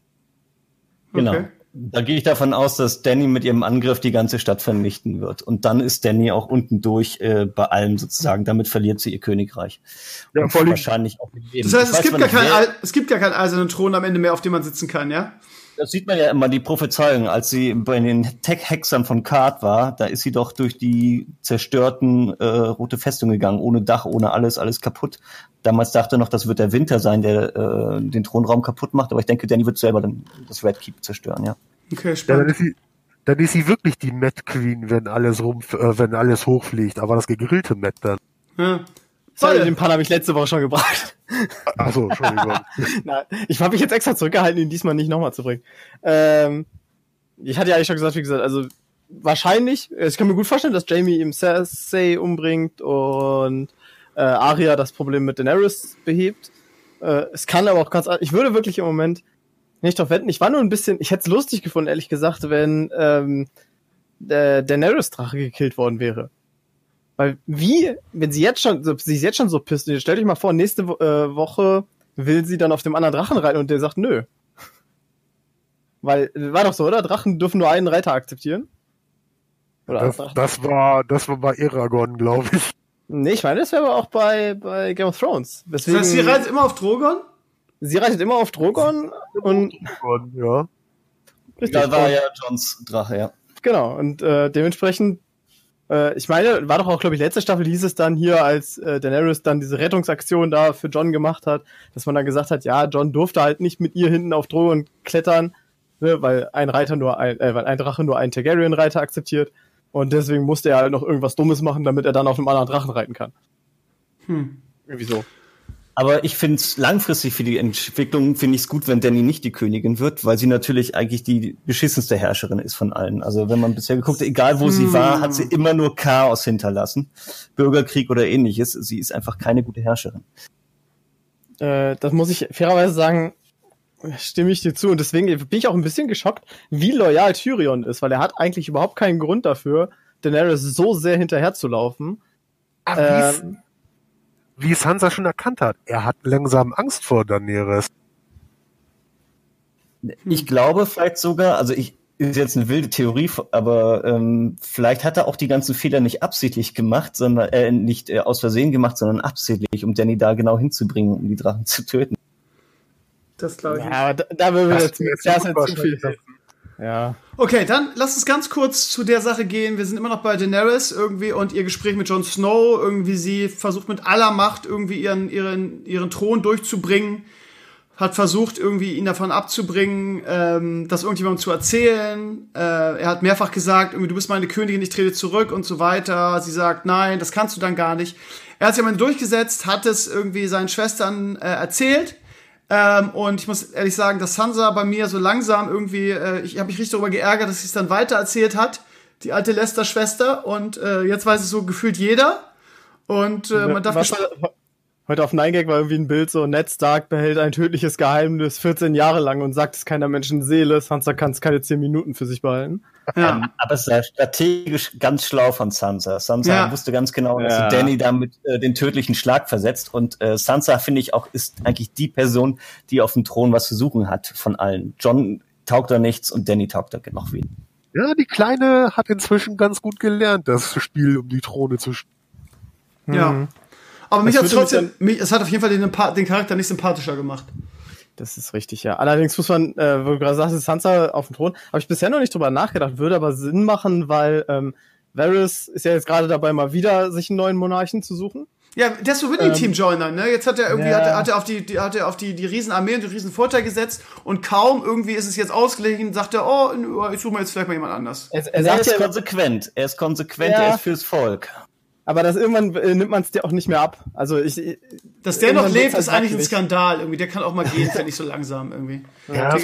Genau. Okay. Da gehe ich davon aus, dass Danny mit ihrem Angriff die ganze Stadt vernichten wird. Und dann ist Danny auch unten durch äh, bei allem sozusagen. Damit verliert sie ihr Königreich.
Ja, und wahrscheinlich auch. Das heißt, es gibt, gar kein, es gibt gar keinen eisernen Thron am Ende mehr, auf dem man sitzen kann, ja?
Das sieht man ja immer, die Prophezeiung, als sie bei den Tech-Hexern von Kart war, da ist sie doch durch die zerstörten äh, rote Festung gegangen, ohne Dach, ohne alles, alles kaputt. Damals dachte noch, das wird der Winter sein, der äh, den Thronraum kaputt macht, aber ich denke, Danny wird selber dann das Red Keep zerstören, ja.
Okay, spannend. Ja, dann, ist sie, dann ist sie wirklich die Mad Queen, wenn alles rum, äh, wenn alles hochfliegt, aber das gegrillte Mad dann.
Ja. Sorry, den Pan habe ich letzte Woche schon gebracht.
Achso, Entschuldigung.
Nein, ich habe mich jetzt extra zurückgehalten, ihn diesmal nicht nochmal zu bringen. Ähm, ich hatte ja eigentlich schon gesagt, wie gesagt, also wahrscheinlich, ich kann mir gut vorstellen, dass Jamie ihm Cersei umbringt und äh, Arya das Problem mit Daenerys behebt. Äh, es kann aber auch ganz, ich würde wirklich im Moment nicht drauf wetten. Ich war nur ein bisschen, ich hätte es lustig gefunden, ehrlich gesagt, wenn ähm, der Daenerys-Drache gekillt worden wäre. Weil wie, wenn sie jetzt schon, sie ist jetzt schon so pisst, stellt euch mal vor, nächste äh, Woche will sie dann auf dem anderen Drachen reiten und der sagt nö. Weil, war doch so, oder? Drachen dürfen nur einen Reiter akzeptieren.
Oder das, das war, das war bei Eragon, glaube ich.
Nee, ich meine, das wäre aber auch bei, bei Game of Thrones.
Deswegen, das heißt, sie reitet immer auf Drogon?
Sie reitet immer auf Drogon und.
Drogon, ja.
Richtig. Da war ja Johns Drache, ja.
Genau, und äh, dementsprechend äh, ich meine, war doch auch, glaube ich, letzte Staffel hieß es dann hier, als äh, Daenerys dann diese Rettungsaktion da für John gemacht hat, dass man dann gesagt hat, ja, John durfte halt nicht mit ihr hinten auf Drohnen klettern, ne, weil ein Reiter nur ein, äh, weil ein Drache nur einen Targaryen-Reiter akzeptiert. Und deswegen musste er halt noch irgendwas Dummes machen, damit er dann auf einem anderen Drachen reiten kann. Hm. Irgendwie so.
Aber ich finde es langfristig für die Entwicklung, finde ich es gut, wenn Danny nicht die Königin wird, weil sie natürlich eigentlich die beschissenste Herrscherin ist von allen. Also wenn man bisher geguckt hat, egal wo hm. sie war, hat sie immer nur Chaos hinterlassen. Bürgerkrieg oder ähnliches. Sie ist einfach keine gute Herrscherin.
Äh, das muss ich fairerweise sagen, stimme ich dir zu. Und deswegen bin ich auch ein bisschen geschockt, wie loyal Tyrion ist, weil er hat eigentlich überhaupt keinen Grund dafür, Daenerys so sehr hinterherzulaufen.
Ach, ähm, wie Sansa schon erkannt hat. Er hat langsam Angst vor Daenerys.
Ich glaube vielleicht sogar, also ich ist jetzt eine wilde Theorie, aber ähm, vielleicht hat er auch die ganzen Fehler nicht absichtlich gemacht, sondern äh, nicht äh, aus Versehen gemacht, sondern absichtlich, um Danny da genau hinzubringen, um die Drachen zu töten.
Das glaube ich. Ja, da, da würden wir jetzt, jetzt, jetzt zu viel.
Ja. Okay, dann lass uns ganz kurz zu der Sache gehen. Wir sind immer noch bei Daenerys irgendwie und ihr Gespräch mit Jon Snow. Irgendwie sie versucht mit aller Macht irgendwie ihren, ihren, ihren Thron durchzubringen. Hat versucht, irgendwie ihn davon abzubringen, ähm, das irgendjemandem zu erzählen. Äh, er hat mehrfach gesagt, irgendwie, du bist meine Königin, ich trete zurück und so weiter. Sie sagt, nein, das kannst du dann gar nicht. Er hat sich aber durchgesetzt, hat es irgendwie seinen Schwestern äh, erzählt ähm, und ich muss ehrlich sagen, dass Sansa bei mir so langsam irgendwie, äh, ich habe mich richtig darüber geärgert, dass sie es dann weiter erzählt hat, die alte Lester-Schwester. Und äh, jetzt weiß es so gefühlt jeder. Und äh, man darf
was Heute auf 9gag war irgendwie ein Bild so, Ned Stark behält ein tödliches Geheimnis 14 Jahre lang und sagt es keiner Menschenseele. Sansa kann es keine 10 Minuten für sich behalten.
Ja. Ähm, aber es war strategisch ganz schlau von Sansa. Sansa ja. wusste ganz genau, dass ja. sie Danny damit äh, den tödlichen Schlag versetzt. Und äh, Sansa, finde ich auch, ist eigentlich die Person, die auf dem Thron was zu suchen hat von allen. John taugt da nichts und Danny taugt da noch wen.
Ja, die Kleine hat inzwischen ganz gut gelernt, das Spiel um die Throne zu spielen.
Ja. Mhm. Aber mich hat trotzdem, mich, es hat auf jeden Fall den, den, Charakter nicht sympathischer gemacht.
Das ist richtig, ja. Allerdings muss man, äh, wo du gerade sagst, Sansa auf dem Thron, habe ich bisher noch nicht drüber nachgedacht, würde aber Sinn machen, weil ähm, Varys ist ja jetzt gerade dabei, mal wieder sich einen neuen Monarchen zu suchen.
Ja, der ist so Winning Team Joiner, ne? Jetzt hat er irgendwie, ja. hat, er, hat er auf die, die, hat er auf die, die Riesenarmee und den Riesenvorteil gesetzt und kaum irgendwie ist es jetzt ausgelegen, sagt er, oh, ich suche mir jetzt vielleicht mal jemand anders.
Er, er, er ist konsequent, er ist konsequent, ja. er ist fürs Volk.
Aber das irgendwann äh, nimmt man es dir auch nicht mehr ab. Also ich.
Dass der noch lebt, halt ist eigentlich ein Skandal irgendwie. Der kann auch mal gehen, fände ich so langsam irgendwie. Ja, ja
der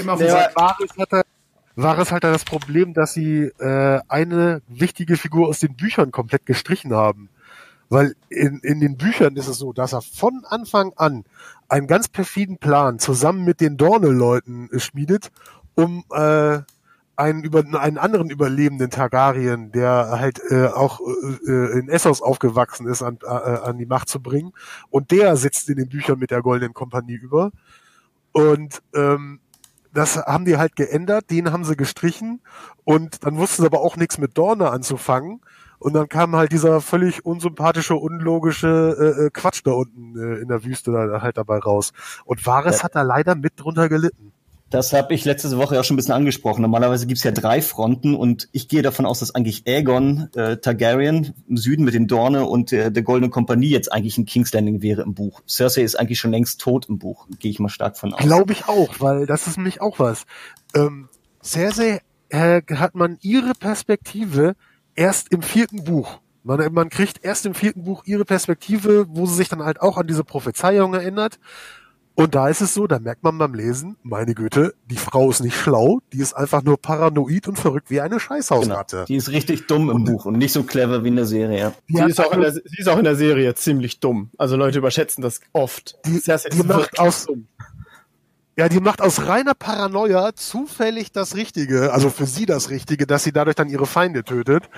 halt das Problem, dass sie äh, eine wichtige Figur aus den Büchern komplett gestrichen haben. Weil in, in den Büchern ist es so, dass er von Anfang an einen ganz perfiden Plan zusammen mit den Dorne-Leuten schmiedet, um äh, einen, über, einen anderen überlebenden Targaryen, der halt äh, auch äh, in Essos aufgewachsen ist, an, äh, an die Macht zu bringen. Und der sitzt in den Büchern mit der Goldenen Kompanie über. Und ähm, das haben die halt geändert, den haben sie gestrichen und dann wussten sie aber auch nichts mit Dorne anzufangen. Und dann kam halt dieser völlig unsympathische, unlogische äh, äh Quatsch da unten äh, in der Wüste da halt dabei raus. Und Varys ja. hat da leider mit drunter gelitten.
Das habe ich letzte Woche auch schon ein bisschen angesprochen. Normalerweise gibt's ja drei Fronten und ich gehe davon aus, dass eigentlich Aegon äh, Targaryen im Süden mit den Dorne und äh, der Goldenen Kompanie jetzt eigentlich ein King's Landing wäre im Buch. Cersei ist eigentlich schon längst tot im Buch, gehe ich mal stark von aus.
Glaube ich auch, weil das ist nämlich auch was. Ähm, Cersei äh, hat man ihre Perspektive erst im vierten Buch. Man, man kriegt erst im vierten Buch ihre Perspektive, wo sie sich dann halt auch an diese Prophezeiung erinnert. Und da ist es so, da merkt man beim Lesen, meine Güte, die Frau ist nicht schlau, die ist einfach nur paranoid und verrückt wie eine Scheißhausratte.
Genau. Die ist richtig dumm im Buch und nicht so clever wie in der Serie.
Sie ist, auch in der, sie ist auch in der Serie ziemlich dumm. Also Leute überschätzen das oft.
Die, die macht aus, dumm. Ja, die macht aus reiner Paranoia zufällig das Richtige, also für sie das Richtige, dass sie dadurch dann ihre Feinde tötet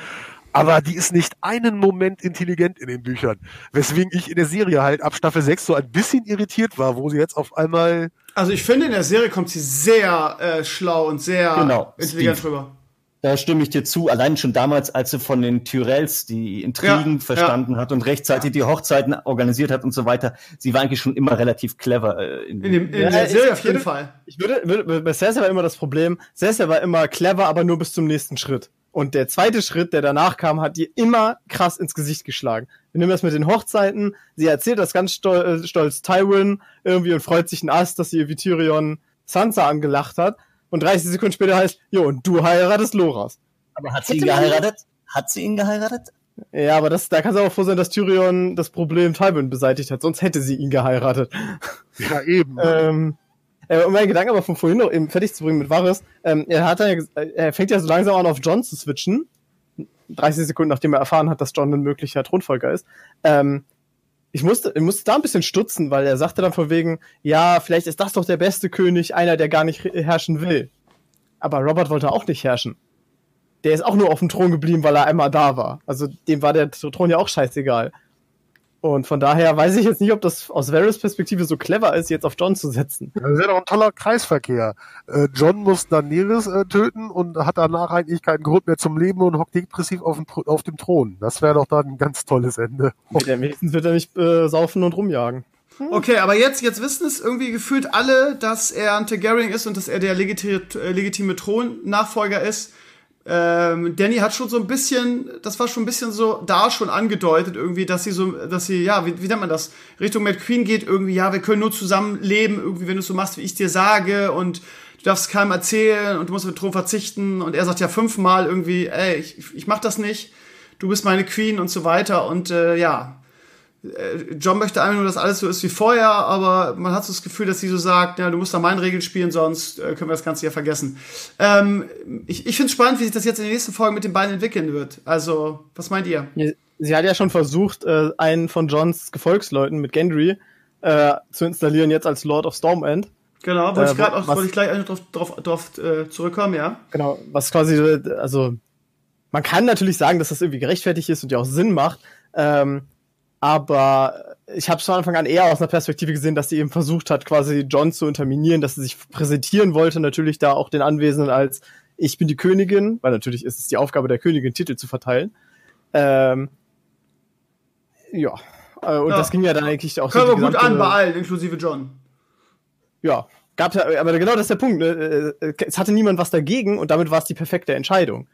aber die ist nicht einen Moment intelligent in den Büchern. Weswegen ich in der Serie halt ab Staffel 6 so ein bisschen irritiert war, wo sie jetzt auf einmal.
Also ich finde, in der Serie kommt sie sehr äh, schlau und sehr
genau,
intelligent Steve. rüber.
Da stimme ich dir zu. Allein schon damals, als sie von den Tyrells die Intrigen ja, verstanden ja. hat und rechtzeitig die Hochzeiten organisiert hat und so weiter. Sie war eigentlich schon immer relativ clever.
Äh, in, in, dem, in ja, der Serie auf jeden würde, Fall.
Ich würde, würde, bei Cersei war immer das Problem, Cersei war immer clever, aber nur bis zum nächsten Schritt. Und der zweite Schritt, der danach kam, hat ihr immer krass ins Gesicht geschlagen. Wir nehmen das mit den Hochzeiten. Sie erzählt das ganz stol äh, stolz Tywin irgendwie und freut sich ein Ast, dass sie wie Tyrion Sansa angelacht hat. Und 30 Sekunden später heißt, jo, und du heiratest Loras.
Aber hat sie ihn geheiratet? Hat sie ihn geheiratet?
Ja, aber das, da kannst du auch froh sein, dass Tyrion das Problem Tywin beseitigt hat, sonst hätte sie ihn geheiratet.
Ja, eben.
ähm, äh, um meinen Gedanken aber von vorhin noch eben fertig zu bringen mit Varys, ähm, er hat ja, er fängt ja so langsam an auf John zu switchen. 30 Sekunden nachdem er erfahren hat, dass John ein möglicher Thronfolger ist. Ähm, ich musste, ich musste da ein bisschen stutzen, weil er sagte dann von wegen, ja, vielleicht ist das doch der beste König, einer, der gar nicht herrschen will. Aber Robert wollte auch nicht herrschen. Der ist auch nur auf dem Thron geblieben, weil er einmal da war. Also dem war der Thron ja auch scheißegal. Und von daher weiß ich jetzt nicht, ob das aus Varys Perspektive so clever ist, jetzt auf John zu setzen.
Das ist ja doch ein toller Kreisverkehr. Äh, John muss Daenerys äh, töten und hat danach eigentlich keinen Grund mehr zum Leben und hockt depressiv auf dem, auf dem Thron. Das wäre doch dann ein ganz tolles Ende.
Wenigstens wird er nicht äh, saufen und rumjagen.
Hm. Okay, aber jetzt, jetzt wissen es irgendwie gefühlt alle, dass er ein Targaryen ist und dass er der legitime, äh, legitime Thronnachfolger ist. Ähm, Danny hat schon so ein bisschen, das war schon ein bisschen so da schon angedeutet irgendwie, dass sie so, dass sie, ja, wie, wie nennt man das, Richtung Mad Queen geht irgendwie, ja, wir können nur zusammen leben, irgendwie, wenn du es so machst, wie ich dir sage und du darfst keinem erzählen und du musst mit Thron verzichten. Und er sagt ja fünfmal irgendwie, ey, ich, ich mach das nicht, du bist meine Queen und so weiter. Und äh, ja, John möchte einfach nur, dass alles so ist wie vorher, aber man hat so das Gefühl, dass sie so sagt, ja, du musst da meinen Regeln spielen, sonst äh, können wir das Ganze ja vergessen. Ähm, ich ich finde es spannend, wie sich das jetzt in den nächsten Folgen mit den beiden entwickeln wird. Also, was meint ihr?
Sie hat ja schon versucht, äh, einen von Johns Gefolgsleuten mit Gendry äh, zu installieren, jetzt als Lord of Stormend.
Genau, wollte äh, ich gerade auch, wollte ich gleich drauf, drauf, drauf äh, zurückkommen, ja.
Genau, was quasi, also man kann natürlich sagen, dass das irgendwie gerechtfertigt ist und ja auch Sinn macht, ähm, aber ich habe es von Anfang an eher aus einer Perspektive gesehen, dass sie eben versucht hat, quasi John zu unterminieren, dass sie sich präsentieren wollte, natürlich da auch den Anwesenden als ich bin die Königin, weil natürlich ist es die Aufgabe der Königin, Titel zu verteilen. Ähm, ja, äh, und ja. das ging ja dann eigentlich auch
Können so. Können wir gut an bei allen, inklusive John.
Ja, gab's ja, aber genau das ist der Punkt. Ne? Äh, es hatte niemand was dagegen und damit war es die perfekte Entscheidung.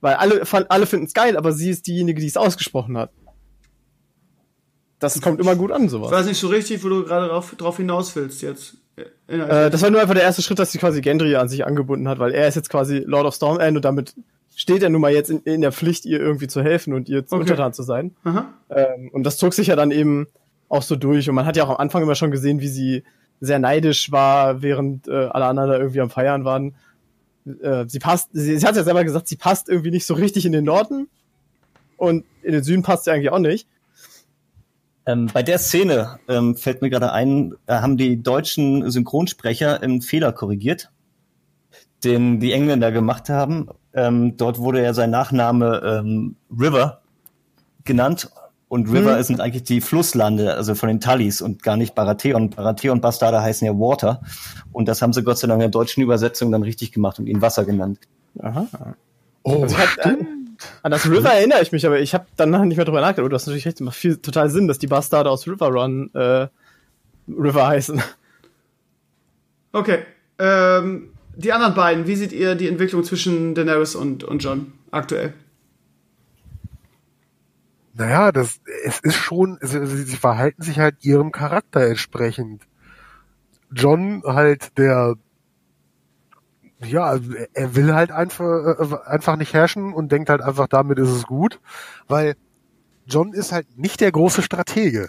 Weil alle, alle finden es geil, aber sie ist diejenige, die es ausgesprochen hat. Das kommt immer gut an, sowas.
Ich weiß nicht so richtig, wo du gerade drauf, drauf hinaus willst jetzt.
Äh, das war nur einfach der erste Schritt, dass sie quasi Gendry an sich angebunden hat, weil er ist jetzt quasi Lord of Stormend und damit steht er nun mal jetzt in, in der Pflicht, ihr irgendwie zu helfen und ihr okay. untertan zu sein. Ähm, und das zog sich ja dann eben auch so durch. Und man hat ja auch am Anfang immer schon gesehen, wie sie sehr neidisch war, während äh, alle anderen da irgendwie am Feiern waren. Äh, sie passt, sie, sie hat ja selber gesagt, sie passt irgendwie nicht so richtig in den Norden und in den Süden passt sie eigentlich auch nicht.
Ähm, bei der Szene ähm, fällt mir gerade ein, da äh, haben die deutschen Synchronsprecher einen Fehler korrigiert, den die Engländer gemacht haben. Ähm, dort wurde ja sein Nachname ähm, River genannt und River mhm. sind eigentlich die Flusslande, also von den Tullys und gar nicht Baratheon. Baratheon Bastarde heißen ja Water. Und das haben sie Gott sei Dank in der deutschen Übersetzung dann richtig gemacht und ihn Wasser genannt.
Aha. Oh, also hat, an das River erinnere ich mich, aber ich habe danach nicht mehr drüber nachgedacht. Oh, du hast natürlich recht, es macht viel, total Sinn, dass die Bastarde aus River Run äh, River heißen.
Okay. Ähm, die anderen beiden, wie seht ihr die Entwicklung zwischen Daenerys und, und John aktuell?
Naja, das, es ist schon, sie, sie verhalten sich halt ihrem Charakter entsprechend. John halt der ja, also er will halt einfach, äh, einfach nicht herrschen und denkt halt einfach, damit ist es gut, weil John ist halt nicht der große Stratege.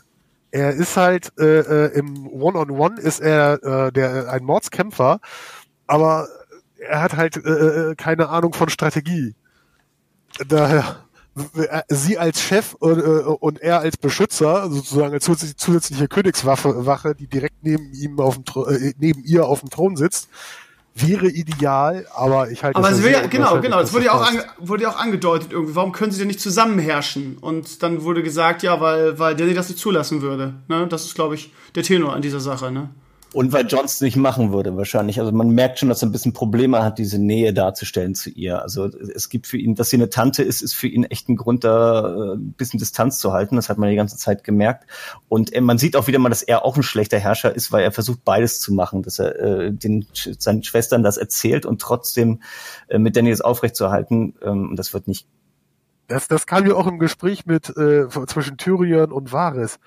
Er ist halt äh, äh, im One-on-One -on -One ist er äh, der ein Mordskämpfer, aber er hat halt äh, äh keine Ahnung von Strategie. Daher sie als Chef und, äh, und er als Beschützer, sozusagen als zusätzliche Königswaffe, Wache, die direkt neben ihm auf dem neben ihr auf dem Thron sitzt, wäre ideal, aber ich halte
Aber es ja, genau, genau, es wurde ja auch, ange, wurde ja auch angedeutet irgendwie, warum können sie denn nicht zusammen herrschen? Und dann wurde gesagt, ja, weil, weil der das nicht zulassen würde. Ne? Das ist, glaube ich, der Tenor an dieser Sache, ne?
Und weil Johnson nicht machen würde, wahrscheinlich. Also man merkt schon, dass er ein bisschen Probleme hat, diese Nähe darzustellen zu ihr. Also es gibt für ihn, dass sie eine Tante ist, ist für ihn echt ein Grund, da äh, ein bisschen Distanz zu halten. Das hat man die ganze Zeit gemerkt. Und man sieht auch wieder mal, dass er auch ein schlechter Herrscher ist, weil er versucht, beides zu machen. Dass er äh, den, seinen Schwestern das erzählt und trotzdem äh, mit Danny das aufrechtzuerhalten. Ähm, das wird nicht.
Das, das kam ja auch im Gespräch mit äh, zwischen Tyrion und Varys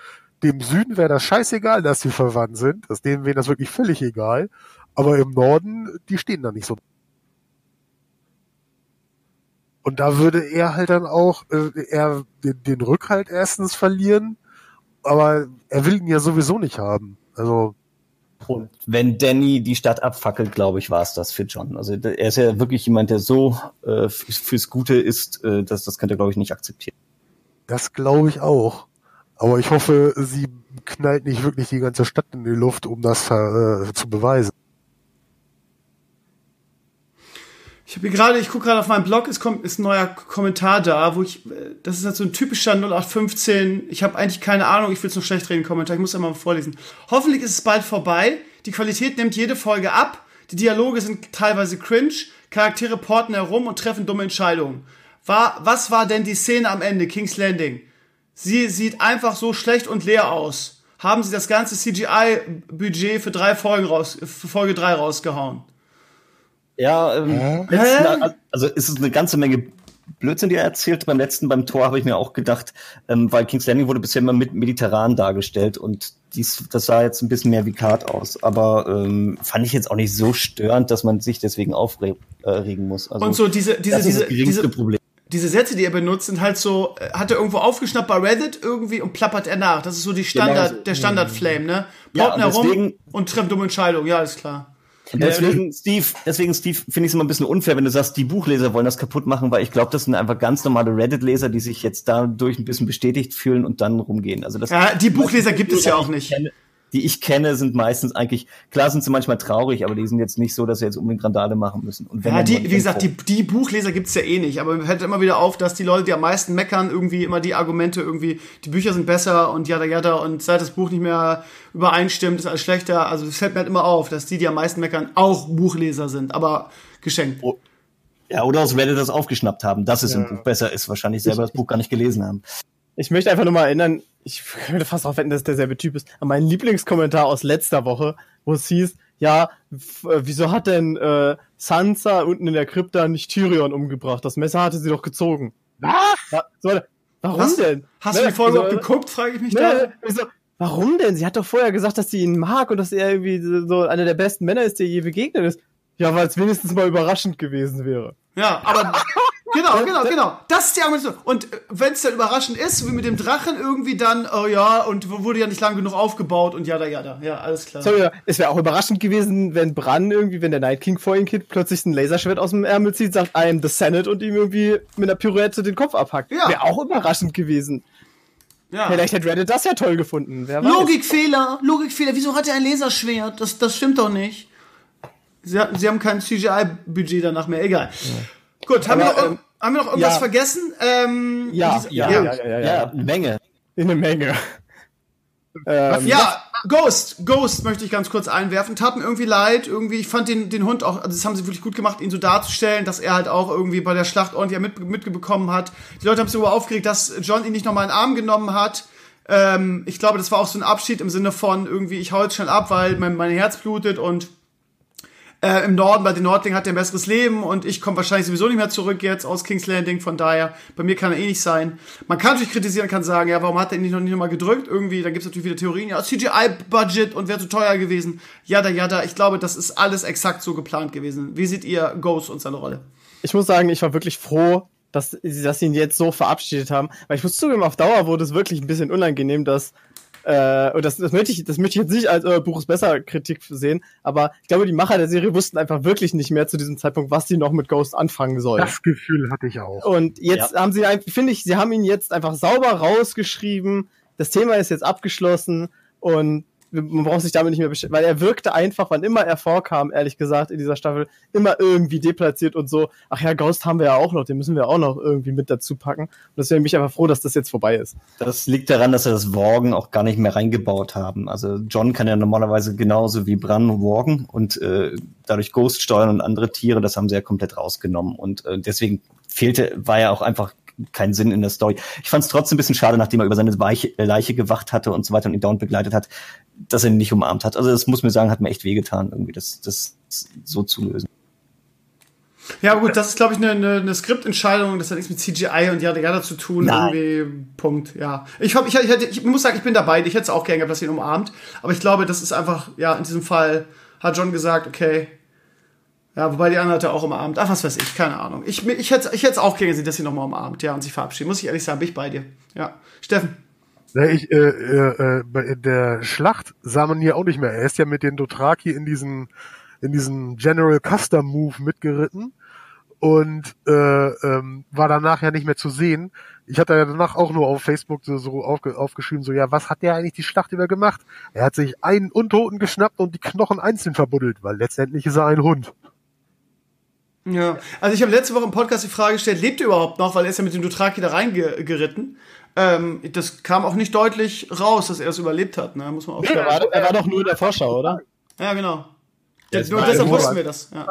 dem Süden wäre das scheißegal, dass sie verwandt sind. Das denen wäre das wirklich völlig egal. Aber im Norden, die stehen da nicht so. Und da würde er halt dann auch äh, er den, den Rückhalt erstens verlieren, aber er will ihn ja sowieso nicht haben. Also
und wenn Danny die Stadt abfackelt, glaube ich, war es das für John. Also er ist ja wirklich jemand, der so äh, fürs Gute ist, äh, dass das könnte er, glaube ich, nicht akzeptieren.
Das glaube ich auch. Aber ich hoffe, sie knallt nicht wirklich die ganze Stadt in die Luft, um das äh, zu beweisen.
Ich habe gerade, ich gucke gerade auf meinem Blog, es kommt ist ein neuer Kommentar da, wo ich, äh, das ist halt so ein typischer 0815, ich habe eigentlich keine Ahnung, ich will es nur schlecht reden, Kommentar, ich muss einmal vorlesen. Hoffentlich ist es bald vorbei, die Qualität nimmt jede Folge ab, die Dialoge sind teilweise cringe, Charaktere porten herum und treffen dumme Entscheidungen. War, was war denn die Szene am Ende, King's Landing? Sie sieht einfach so schlecht und leer aus. Haben sie das ganze CGI-Budget für drei Folgen raus, für Folge 3 rausgehauen?
Ja, ähm, letzten, also ist es eine ganze Menge Blödsinn, die er erzählt. Beim letzten, beim Tor, habe ich mir auch gedacht, ähm, weil King's Landing wurde bisher immer mit mediterran dargestellt und dies, das sah jetzt ein bisschen mehr wie Kart aus. Aber ähm, fand ich jetzt auch nicht so störend, dass man sich deswegen aufregen äh, muss. Also,
und so diese, diese,
das
ist
das geringste
diese,
Problem
diese Sätze, die er benutzt, sind halt so, äh, hat er irgendwo aufgeschnappt bei Reddit irgendwie und plappert er nach. Das ist so die Standard, genau. der Standard-Flame, ne? Plaut ja, herum und trifft dumme Entscheidungen, ja, ist klar.
deswegen, Steve, deswegen, Steve, finde ich es immer ein bisschen unfair, wenn du sagst, die Buchleser wollen das kaputt machen, weil ich glaube, das sind einfach ganz normale Reddit-Leser, die sich jetzt dadurch ein bisschen bestätigt fühlen und dann rumgehen. Also das,
ja, die Buchleser gibt es ja auch nicht.
Kenne, die ich kenne, sind meistens eigentlich, klar sind sie manchmal traurig, aber die sind jetzt nicht so, dass sie jetzt unbedingt Randale machen müssen.
Und wenn ja, die, wie gesagt, die, die Buchleser gibt's ja eh nicht, aber mir fällt immer wieder auf, dass die Leute, die am meisten meckern, irgendwie immer die Argumente irgendwie, die Bücher sind besser und jada jada und seit das Buch nicht mehr übereinstimmt, ist alles schlechter. Also es fällt mir halt immer auf, dass die, die am meisten meckern, auch Buchleser sind, aber geschenkt. Oh.
Ja, oder aus Reddit das aufgeschnappt haben, dass es ja. im Buch besser ist, wahrscheinlich selber das Buch gar nicht gelesen haben.
Ich möchte einfach nur mal erinnern, ich könnte fast darauf wetten, dass es derselbe Typ ist, an meinen Lieblingskommentar aus letzter Woche, wo es hieß, ja, äh, wieso hat denn äh, Sansa unten in der Krypta nicht Tyrion umgebracht? Das Messer hatte sie doch gezogen.
Was? Ja,
so, warum Was? denn?
Hast ne? du die Folge so, geguckt, frage ich mich ne? da.
So, warum denn? Sie hat doch vorher gesagt, dass sie ihn mag und dass er irgendwie so einer der besten Männer ist, der je begegnet ist. Ja, weil es wenigstens mal überraschend gewesen wäre.
Ja, aber genau, genau, genau. Das ist die Argumentation. Und äh, wenn es dann überraschend ist, wie mit dem Drachen irgendwie dann, oh ja, und wurde ja nicht lang genug aufgebaut und ja, da, ja, da. Ja, alles klar.
Sorry, es wäre auch überraschend gewesen, wenn Bran irgendwie, wenn der Night King vor ihm geht, plötzlich ein Laserschwert aus dem Ärmel zieht, sagt, I am the Senate und ihm irgendwie mit einer Pirouette den Kopf abhackt. Ja. Wäre auch überraschend gewesen. Ja. Vielleicht hätte Reddit das ja toll gefunden.
Logikfehler, Logikfehler. Wieso hat er ein Laserschwert? Das, das stimmt doch nicht. Sie, sie haben kein CGI-Budget danach mehr. Egal. Ja. Gut, haben, Aber, wir noch, ähm, haben wir noch irgendwas ja. vergessen?
Ähm, ja, diese, ja, ja, ja, ja, ja,
eine Menge.
Eine Menge.
ähm, ja, Ghost, Ghost möchte ich ganz kurz einwerfen. Tat mir irgendwie leid, irgendwie, ich fand den, den Hund auch, also das haben sie wirklich gut gemacht, ihn so darzustellen, dass er halt auch irgendwie bei der Schlacht ordentlich mit, mitbekommen hat. Die Leute haben sich darüber aufgeregt, dass John ihn nicht nochmal in den Arm genommen hat. Ähm, ich glaube, das war auch so ein Abschied im Sinne von irgendwie, ich hau jetzt schnell ab, weil mein, mein Herz blutet und äh, Im Norden, bei den Nordlingen hat er ein besseres Leben und ich komme wahrscheinlich sowieso nicht mehr zurück jetzt aus King's Landing, von daher, bei mir kann er eh nicht sein. Man kann natürlich kritisieren, kann sagen, ja, warum hat er ihn nicht noch nicht nochmal gedrückt? Irgendwie, da gibt's natürlich wieder Theorien, ja, CGI-Budget und wäre zu teuer gewesen. Jada, jada, ich glaube, das ist alles exakt so geplant gewesen. Wie seht ihr Ghost und seine Rolle?
Ich muss sagen, ich war wirklich froh, dass, dass sie ihn jetzt so verabschiedet haben. Weil ich muss zugeben, auf Dauer wurde es wirklich ein bisschen unangenehm, dass äh, und das, das möchte ich, das möchte ich jetzt nicht als äh, Buch ist besser Kritik sehen, aber ich glaube, die Macher der Serie wussten einfach wirklich nicht mehr zu diesem Zeitpunkt, was sie noch mit Ghost anfangen sollen.
Das Gefühl hatte ich auch.
Und jetzt ja. haben sie einfach, finde ich, sie haben ihn jetzt einfach sauber rausgeschrieben. Das Thema ist jetzt abgeschlossen und man braucht sich damit nicht mehr beschäftigen, weil er wirkte einfach, wann immer er vorkam, ehrlich gesagt, in dieser Staffel, immer irgendwie deplatziert und so, ach ja, Ghost haben wir ja auch noch, den müssen wir auch noch irgendwie mit dazu packen. Und deswegen bin ich einfach froh, dass das jetzt vorbei ist.
Das liegt daran, dass sie das Worgen auch gar nicht mehr reingebaut haben. Also John kann ja normalerweise genauso wie Bran worgen und äh, dadurch Ghost steuern und andere Tiere, das haben sie ja komplett rausgenommen. Und äh, deswegen fehlte, war ja auch einfach keinen Sinn in der Story. Ich fand es trotzdem ein bisschen schade, nachdem er über seine Weiche, Leiche gewacht hatte und so weiter und ihn dauernd begleitet hat, dass er ihn nicht umarmt hat. Also das muss mir sagen, hat mir echt wehgetan, irgendwie das, das so zu lösen.
Ja, gut, das ist, glaube ich, eine, eine, eine Skriptentscheidung, das hat nichts mit CGI und ja, ja zu tun. Nein. Irgendwie, Punkt, ja. Ich, hab, ich, ich, ich muss sagen, ich bin dabei, ich hätte es auch gerne gehabt, dass ihn umarmt. Aber ich glaube, das ist einfach, ja, in diesem Fall hat John gesagt, okay, ja, wobei die andere hat ja auch umarmt. Ach, was weiß ich, keine Ahnung. Ich, ich hätte ich hätte auch gerne gesehen, dass sie nochmal umarmt, ja, und sich verabschieden. Muss ich ehrlich sagen, bin ich bei dir. Ja. Steffen.
Ja, ich, äh, äh, bei der Schlacht sah man hier auch nicht mehr. Er ist ja mit den Dothraki in diesen, in diesen General Custom Move mitgeritten und äh, ähm, war danach ja nicht mehr zu sehen. Ich hatte ja danach auch nur auf Facebook so, so aufge, aufgeschrieben, so ja, was hat der eigentlich die Schlacht über gemacht? Er hat sich einen Untoten geschnappt und die Knochen einzeln verbuddelt, weil letztendlich ist er ein Hund.
Ja, also ich habe letzte Woche im Podcast die Frage gestellt, lebt er überhaupt noch, weil er ist ja mit dem Dothraki da reingeritten. Ähm, das kam auch nicht deutlich raus, dass er es überlebt hat, ne? muss man auch
sagen. Er war, er war doch nur in der Vorschau, oder?
Ja, genau. Ja, nur deshalb wussten wir das. Ja.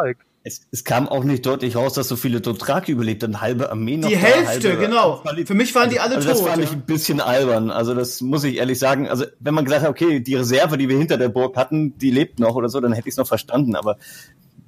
Es, es, kam auch nicht deutlich raus, dass so viele Dothraki überlebt haben, halbe Armee noch.
Die Hälfte, halbe, genau. Für mich waren die alle
also
tot.
Das fand
ja.
ich ein bisschen albern. Also das muss ich ehrlich sagen. Also wenn man gesagt hat, okay, die Reserve, die wir hinter der Burg hatten, die lebt noch oder so, dann hätte ich es noch verstanden. Aber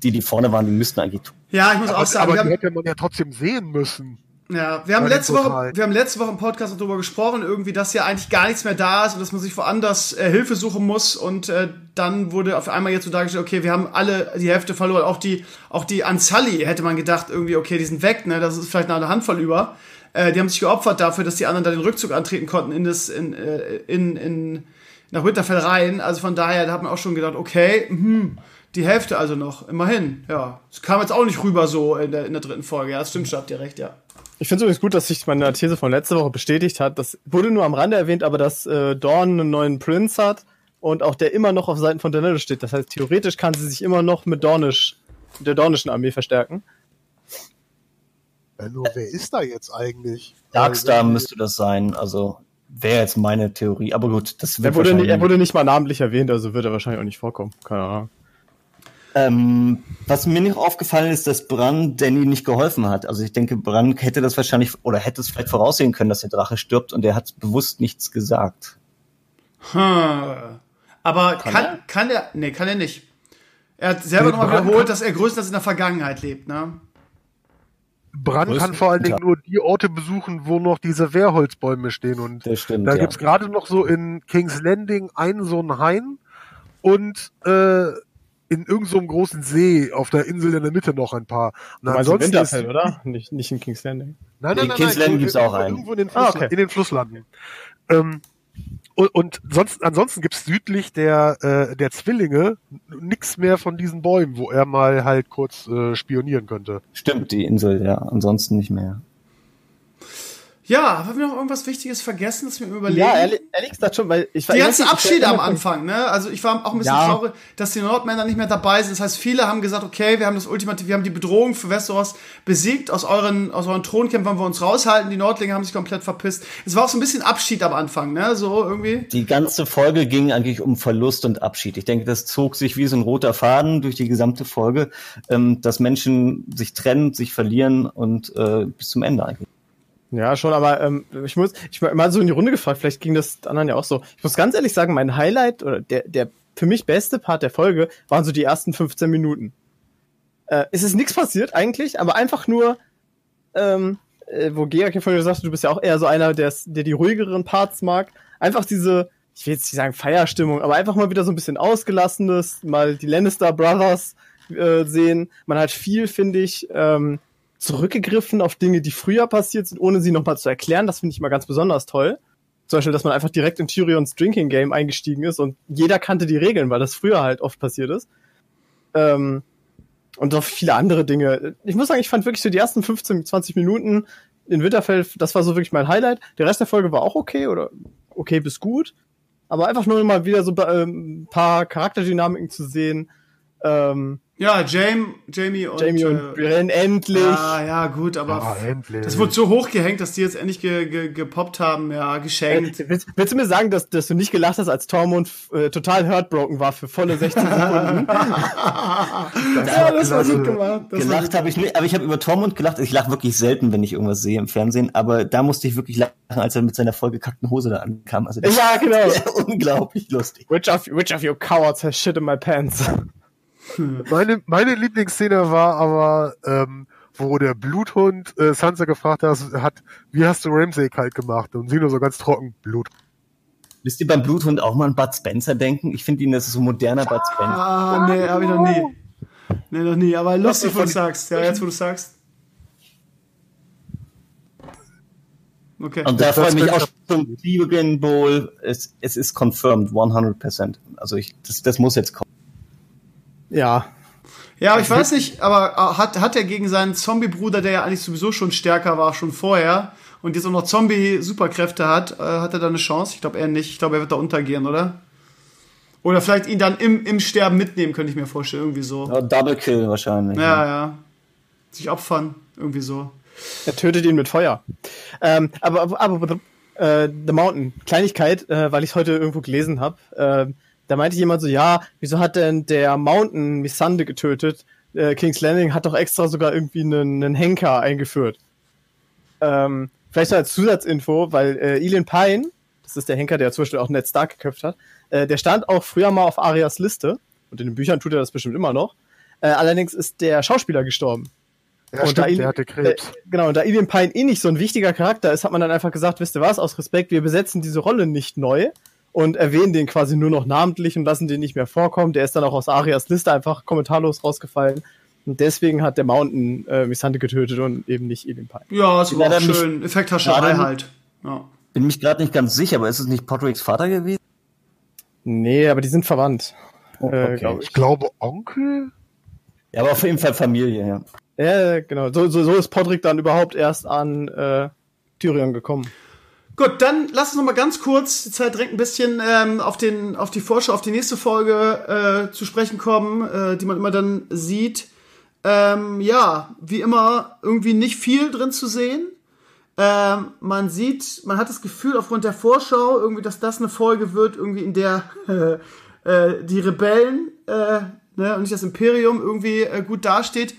die, die vorne waren, die müssten eigentlich tun.
Ja, ich muss
aber,
auch sagen.
Aber die hätte man ja trotzdem sehen müssen.
Ja, wir haben letzte Woche, wir haben letzte Woche im Podcast darüber gesprochen, irgendwie, dass ja eigentlich gar nichts mehr da ist und dass man sich woanders äh, Hilfe suchen muss und äh, dann wurde auf einmal jetzt so dargestellt, okay, wir haben alle die Hälfte verloren, auch die, auch die Anzali hätte man gedacht, irgendwie, okay, die sind weg, ne, das ist vielleicht noch eine Handvoll über. Äh, die haben sich geopfert dafür, dass die anderen da den Rückzug antreten konnten in das, in, äh, in, in, nach Winterfell rein. Also von daher, da hat man auch schon gedacht, okay, hm, Die Hälfte also noch, immerhin, ja. Es kam jetzt auch nicht rüber so in der, in der dritten Folge, ja, das stimmt schon, habt ihr recht, ja.
Ich finde es übrigens gut, dass sich meine These von letzter Woche bestätigt hat. Das wurde nur am Rande erwähnt, aber dass äh, Dawn einen neuen Prince hat und auch der immer noch auf Seiten von Daenerys steht. Das heißt, theoretisch kann sie sich immer noch mit Dornish, der Dornischen Armee verstärken.
Ja, nur wer ist da jetzt eigentlich?
Darkstar also, müsste das sein, also wäre jetzt meine Theorie. Aber gut, das
wird er wurde, nicht, er wurde nicht mal namentlich erwähnt, also wird er wahrscheinlich auch nicht vorkommen. Keine Ahnung.
Ähm, was mir nicht aufgefallen ist, dass Bran Danny nicht geholfen hat. Also ich denke, Bran hätte das wahrscheinlich oder hätte es vielleicht voraussehen können, dass der Drache stirbt und er hat bewusst nichts gesagt.
Hm. Aber kann, kann er? kann er? Nee, kann er nicht. Er hat selber nochmal wiederholt, dass er größtenteils in der Vergangenheit lebt, ne?
Bran kann vor allen Dingen nur die Orte besuchen, wo noch diese Wehrholzbäume stehen. Und
stimmt,
da
ja.
gibt's gerade noch so in King's Landing einen so einen Hain und äh, in irgendeinem so großen See auf der Insel in der Mitte noch ein paar.
Und du ansonsten Winterfell, ist, oder? Nicht, nicht in King's Landing.
Nein, nein,
in
nein.
King's Landing gibt's auch einen.
Irgendwo in den, Fluss, ah, okay. in den Flusslanden. Ähm, und, und sonst, ansonsten gibt's südlich der, äh, der Zwillinge nix mehr von diesen Bäumen, wo er mal halt kurz äh, spionieren könnte.
Stimmt, die Insel, ja. Ansonsten nicht mehr.
Ja, haben wir noch irgendwas Wichtiges vergessen, das wir überlegen?
Ja, ehrlich, ehrlich gesagt schon, weil ich
war Die ganzen Abschiede am Anfang, ne? Also ich war auch ein bisschen ja. traurig, dass die Nordmänner nicht mehr dabei sind. Das heißt, viele haben gesagt, okay, wir haben das Ultimative, wir haben die Bedrohung für Westeros besiegt, aus euren, aus euren Thronkämpfern wollen wir uns raushalten, die Nordlinge haben sich komplett verpisst. Es war auch so ein bisschen Abschied am Anfang, ne? So irgendwie.
Die ganze Folge ging eigentlich um Verlust und Abschied. Ich denke, das zog sich wie so ein roter Faden durch die gesamte Folge, ähm, dass Menschen sich trennen, sich verlieren und äh, bis zum Ende eigentlich.
Ja, schon, aber ähm, ich muss, ich mal so in die Runde gefragt, vielleicht ging das anderen ja auch so. Ich muss ganz ehrlich sagen, mein Highlight oder der, der für mich beste Part der Folge waren so die ersten 15 Minuten. Äh, es ist nichts passiert eigentlich, aber einfach nur, ähm, äh, wo Georg ja vorhin gesagt du bist ja auch eher so einer, der, der die ruhigeren Parts mag. Einfach diese, ich will jetzt nicht sagen Feierstimmung, aber einfach mal wieder so ein bisschen ausgelassenes, mal die Lannister Brothers äh, sehen. Man hat viel, finde ich, ähm, zurückgegriffen auf Dinge, die früher passiert sind, ohne sie nochmal zu erklären. Das finde ich immer ganz besonders toll. Zum Beispiel, dass man einfach direkt in Tyrions Drinking Game eingestiegen ist und jeder kannte die Regeln, weil das früher halt oft passiert ist. Ähm, und auch viele andere Dinge. Ich muss sagen, ich fand wirklich so die ersten 15, 20 Minuten in Winterfell, das war so wirklich mein Highlight. Der Rest der Folge war auch okay oder okay bis gut. Aber einfach nur mal wieder so ähm, ein paar Charakterdynamiken zu sehen. Ähm,
ja, Jamie, Jamie und,
Jamie und äh, Brienne, endlich.
Ja, ja, gut, aber
ja, endlich.
das wurde so hochgehängt, dass die jetzt endlich ge, ge, gepoppt haben, ja, geschenkt.
Äh, willst, willst, du mir sagen, dass, dass du nicht gelacht hast, als Tormund äh, total heartbroken war für volle 16 Sekunden?
ja, das war gut gemacht. Das gelacht habe ich nicht, aber ich habe über Tormund gelacht. Ich lache wirklich selten, wenn ich irgendwas sehe im Fernsehen, aber da musste ich wirklich lachen, als er mit seiner vollgekackten Hose da ankam. Also
das ja, genau.
unglaublich lustig.
Which of, which of you cowards has shit in my pants?
meine, meine Lieblingsszene war aber, ähm, wo der Bluthund äh, Sansa gefragt hat, hat, wie hast du Ramsay kalt gemacht? Und sie nur so ganz trocken, Blut.
Wisst ihr beim Bluthund auch mal an Bud Spencer denken? Ich finde ihn, das ist so ein moderner Bud Spencer.
Ah, nee, hab ich noch nie. Nee, noch nie, aber lustig, wo du sagst. Ja, jetzt, wo du sagst.
Okay. Und da freue ich mich auch schon, Liebe Bowl, es, es ist confirmed, 100%. Also ich, das, das muss jetzt kommen.
Ja.
Ja, aber ich weiß nicht, aber äh, hat, hat er gegen seinen Zombie-Bruder, der ja eigentlich sowieso schon stärker war, schon vorher, und jetzt auch noch Zombie-Superkräfte hat, äh, hat er da eine Chance? Ich glaube eher nicht. Ich glaube, er wird da untergehen, oder? Oder vielleicht ihn dann im, im Sterben mitnehmen, könnte ich mir vorstellen, irgendwie so.
Ja, Double Kill wahrscheinlich.
Ja, ja. Sich opfern, irgendwie so.
Er tötet ihn mit Feuer. Ähm, aber aber, aber äh, The Mountain, Kleinigkeit, äh, weil ich es heute irgendwo gelesen habe. Äh, da meinte jemand so, ja, wieso hat denn der Mountain Missande getötet? Äh, King's Landing hat doch extra sogar irgendwie einen, einen Henker eingeführt. Ähm, vielleicht so als Zusatzinfo, weil äh, Elin Pine, das ist der Henker, der zum Beispiel auch Ned Stark geköpft hat, äh, der stand auch früher mal auf Arias Liste. Und in den Büchern tut er das bestimmt immer noch. Äh, allerdings ist der Schauspieler gestorben.
Ja, und stimmt, da der hatte Krebs.
Äh, genau, und da Ilian Pine eh nicht so ein wichtiger Charakter ist, hat man dann einfach gesagt, wisst ihr was, aus Respekt, wir besetzen diese Rolle nicht neu, und erwähnen den quasi nur noch namentlich und lassen den nicht mehr vorkommen. Der ist dann auch aus Arias Liste einfach kommentarlos rausgefallen. Und deswegen hat der Mountain äh, Missante getötet und eben nicht Elin Pine.
Ja, das war auch schön. Effekthascherei halt. Ja.
Bin mich gerade nicht ganz sicher, aber ist es nicht Podricks Vater gewesen?
Nee, aber die sind verwandt.
Oh, äh, okay. glaub ich. ich glaube Onkel?
Ja, aber auf jeden Fall Familie, ja.
Ja, genau. So, so, so ist Podrick dann überhaupt erst an äh, Tyrion gekommen.
Gut, dann lass uns noch mal ganz kurz, die Zeit drängt ein bisschen, ähm, auf, den, auf die Vorschau, auf die nächste Folge äh, zu sprechen kommen, äh, die man immer dann sieht. Ähm, ja, wie immer, irgendwie nicht viel drin zu sehen. Ähm, man sieht, man hat das Gefühl aufgrund der Vorschau irgendwie, dass das eine Folge wird, irgendwie in der äh, die Rebellen äh, ne, und nicht das Imperium irgendwie äh, gut dasteht.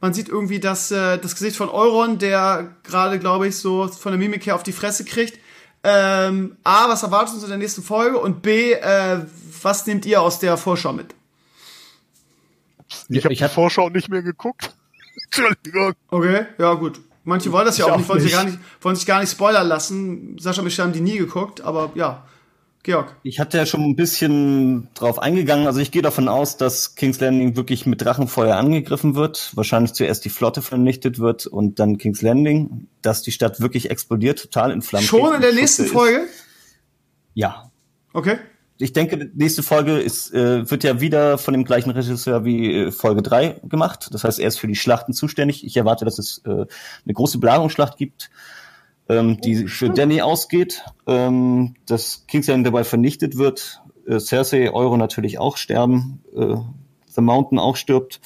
Man sieht irgendwie das, äh, das Gesicht von Euron, der gerade, glaube ich, so von der Mimik her auf die Fresse kriegt. Ähm, A, was erwartet uns in der nächsten Folge? Und B, äh, was nehmt ihr aus der Vorschau mit?
Ich habe die Vorschau nicht mehr geguckt.
Entschuldigung. Okay, ja gut. Manche wollen das ja auch, auch nicht, wollen, nicht. Sich gar nicht, wollen sich gar nicht spoilern lassen. Sascha und Michel haben die nie geguckt, aber ja. Georg.
Ich hatte ja schon ein bisschen drauf eingegangen. Also ich gehe davon aus, dass King's Landing wirklich mit Drachenfeuer angegriffen wird. Wahrscheinlich zuerst die Flotte vernichtet wird und dann King's Landing, dass die Stadt wirklich explodiert, total in Flammen.
Schon in der nächsten Folge?
Ja.
Okay.
Ich denke, die nächste Folge ist, äh, wird ja wieder von dem gleichen Regisseur wie äh, Folge 3 gemacht. Das heißt, er ist für die Schlachten zuständig. Ich erwarte, dass es äh, eine große Belagerungsschlacht gibt ähm, die für Danny ausgeht, ähm, dass Kingsland dabei vernichtet wird, äh, Cersei, Euro natürlich auch sterben, äh, The Mountain auch stirbt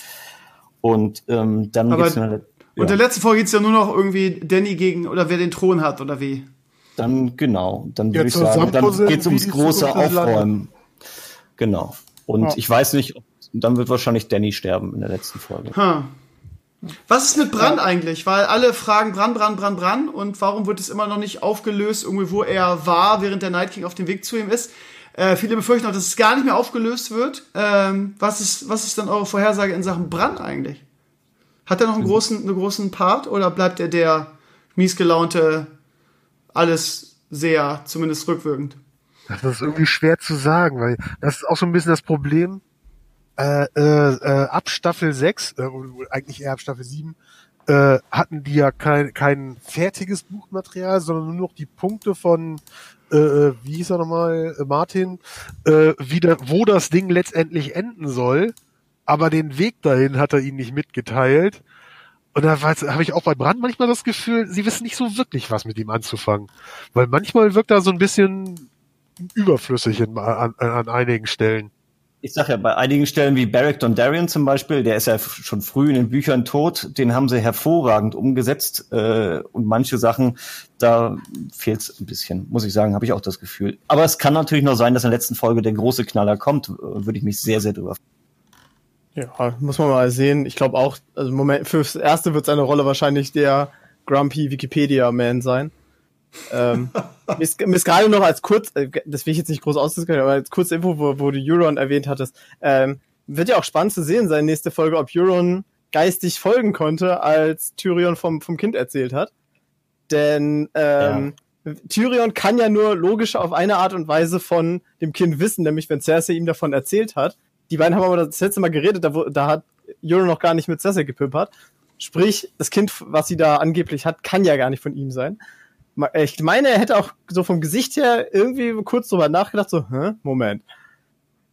und ähm, dann
Aber geht's eine, ja. Und der letzte Folge geht's ja nur noch irgendwie Danny gegen oder wer den Thron hat oder wie?
Dann genau, dann würde ich sagen, dann geht's ums große Aufräumen. Genau. Und ja. ich weiß nicht, dann wird wahrscheinlich Danny sterben in der letzten Folge.
Huh. Was ist mit Bran eigentlich? Weil alle fragen Bran, Bran, Bran, Bran und warum wird es immer noch nicht aufgelöst, irgendwie wo er war, während der Night King auf dem Weg zu ihm ist. Äh, viele befürchten auch, dass es gar nicht mehr aufgelöst wird. Ähm, was, ist, was ist dann eure Vorhersage in Sachen Bran eigentlich? Hat er noch einen großen, einen großen Part oder bleibt er der miesgelaunte, alles sehr, zumindest rückwirkend?
Das ist irgendwie schwer zu sagen, weil das ist auch so ein bisschen das Problem äh, äh, äh, ab Staffel 6, äh, eigentlich eher ab Staffel 7, äh, hatten die ja kein, kein fertiges Buchmaterial, sondern nur noch die Punkte von, äh, äh wie hieß er nochmal, Martin, äh, wieder, wo das Ding letztendlich enden soll, aber den Weg dahin hat er ihnen nicht mitgeteilt. Und da habe ich auch bei Brand manchmal das Gefühl, sie wissen nicht so wirklich, was mit ihm anzufangen. Weil manchmal wirkt er so ein bisschen überflüssig in, an, an einigen Stellen
ich sag ja, bei einigen Stellen wie Barrick Dondarrion zum Beispiel, der ist ja schon früh in den Büchern tot, den haben sie hervorragend umgesetzt äh, und manche Sachen, da fehlt es ein bisschen, muss ich sagen, habe ich auch das Gefühl. Aber es kann natürlich noch sein, dass in der letzten Folge der große Knaller kommt, würde ich mich sehr, sehr drüber
Ja, muss man mal sehen. Ich glaube auch, also Moment, fürs Erste wird seine Rolle wahrscheinlich der Grumpy Wikipedia-Man sein ähm, mir, ist, mir ist gerade noch als kurz, äh, das will ich jetzt nicht groß ausdiskutieren, aber als kurze Info, wo, wo du Euron erwähnt hattest, ähm, wird ja auch spannend zu sehen sein, nächste Folge, ob Euron geistig folgen konnte, als Tyrion vom, vom Kind erzählt hat. Denn ähm, ja. Tyrion kann ja nur logisch auf eine Art und Weise von dem Kind wissen, nämlich wenn Cersei ihm davon erzählt hat. Die beiden haben aber das letzte Mal geredet, da, da hat Euron noch gar nicht mit Cersei gepimpert. Sprich, das Kind, was sie da angeblich hat, kann ja gar nicht von ihm sein. Ich meine, er hätte auch so vom Gesicht her irgendwie kurz drüber nachgedacht, so, hä, Moment.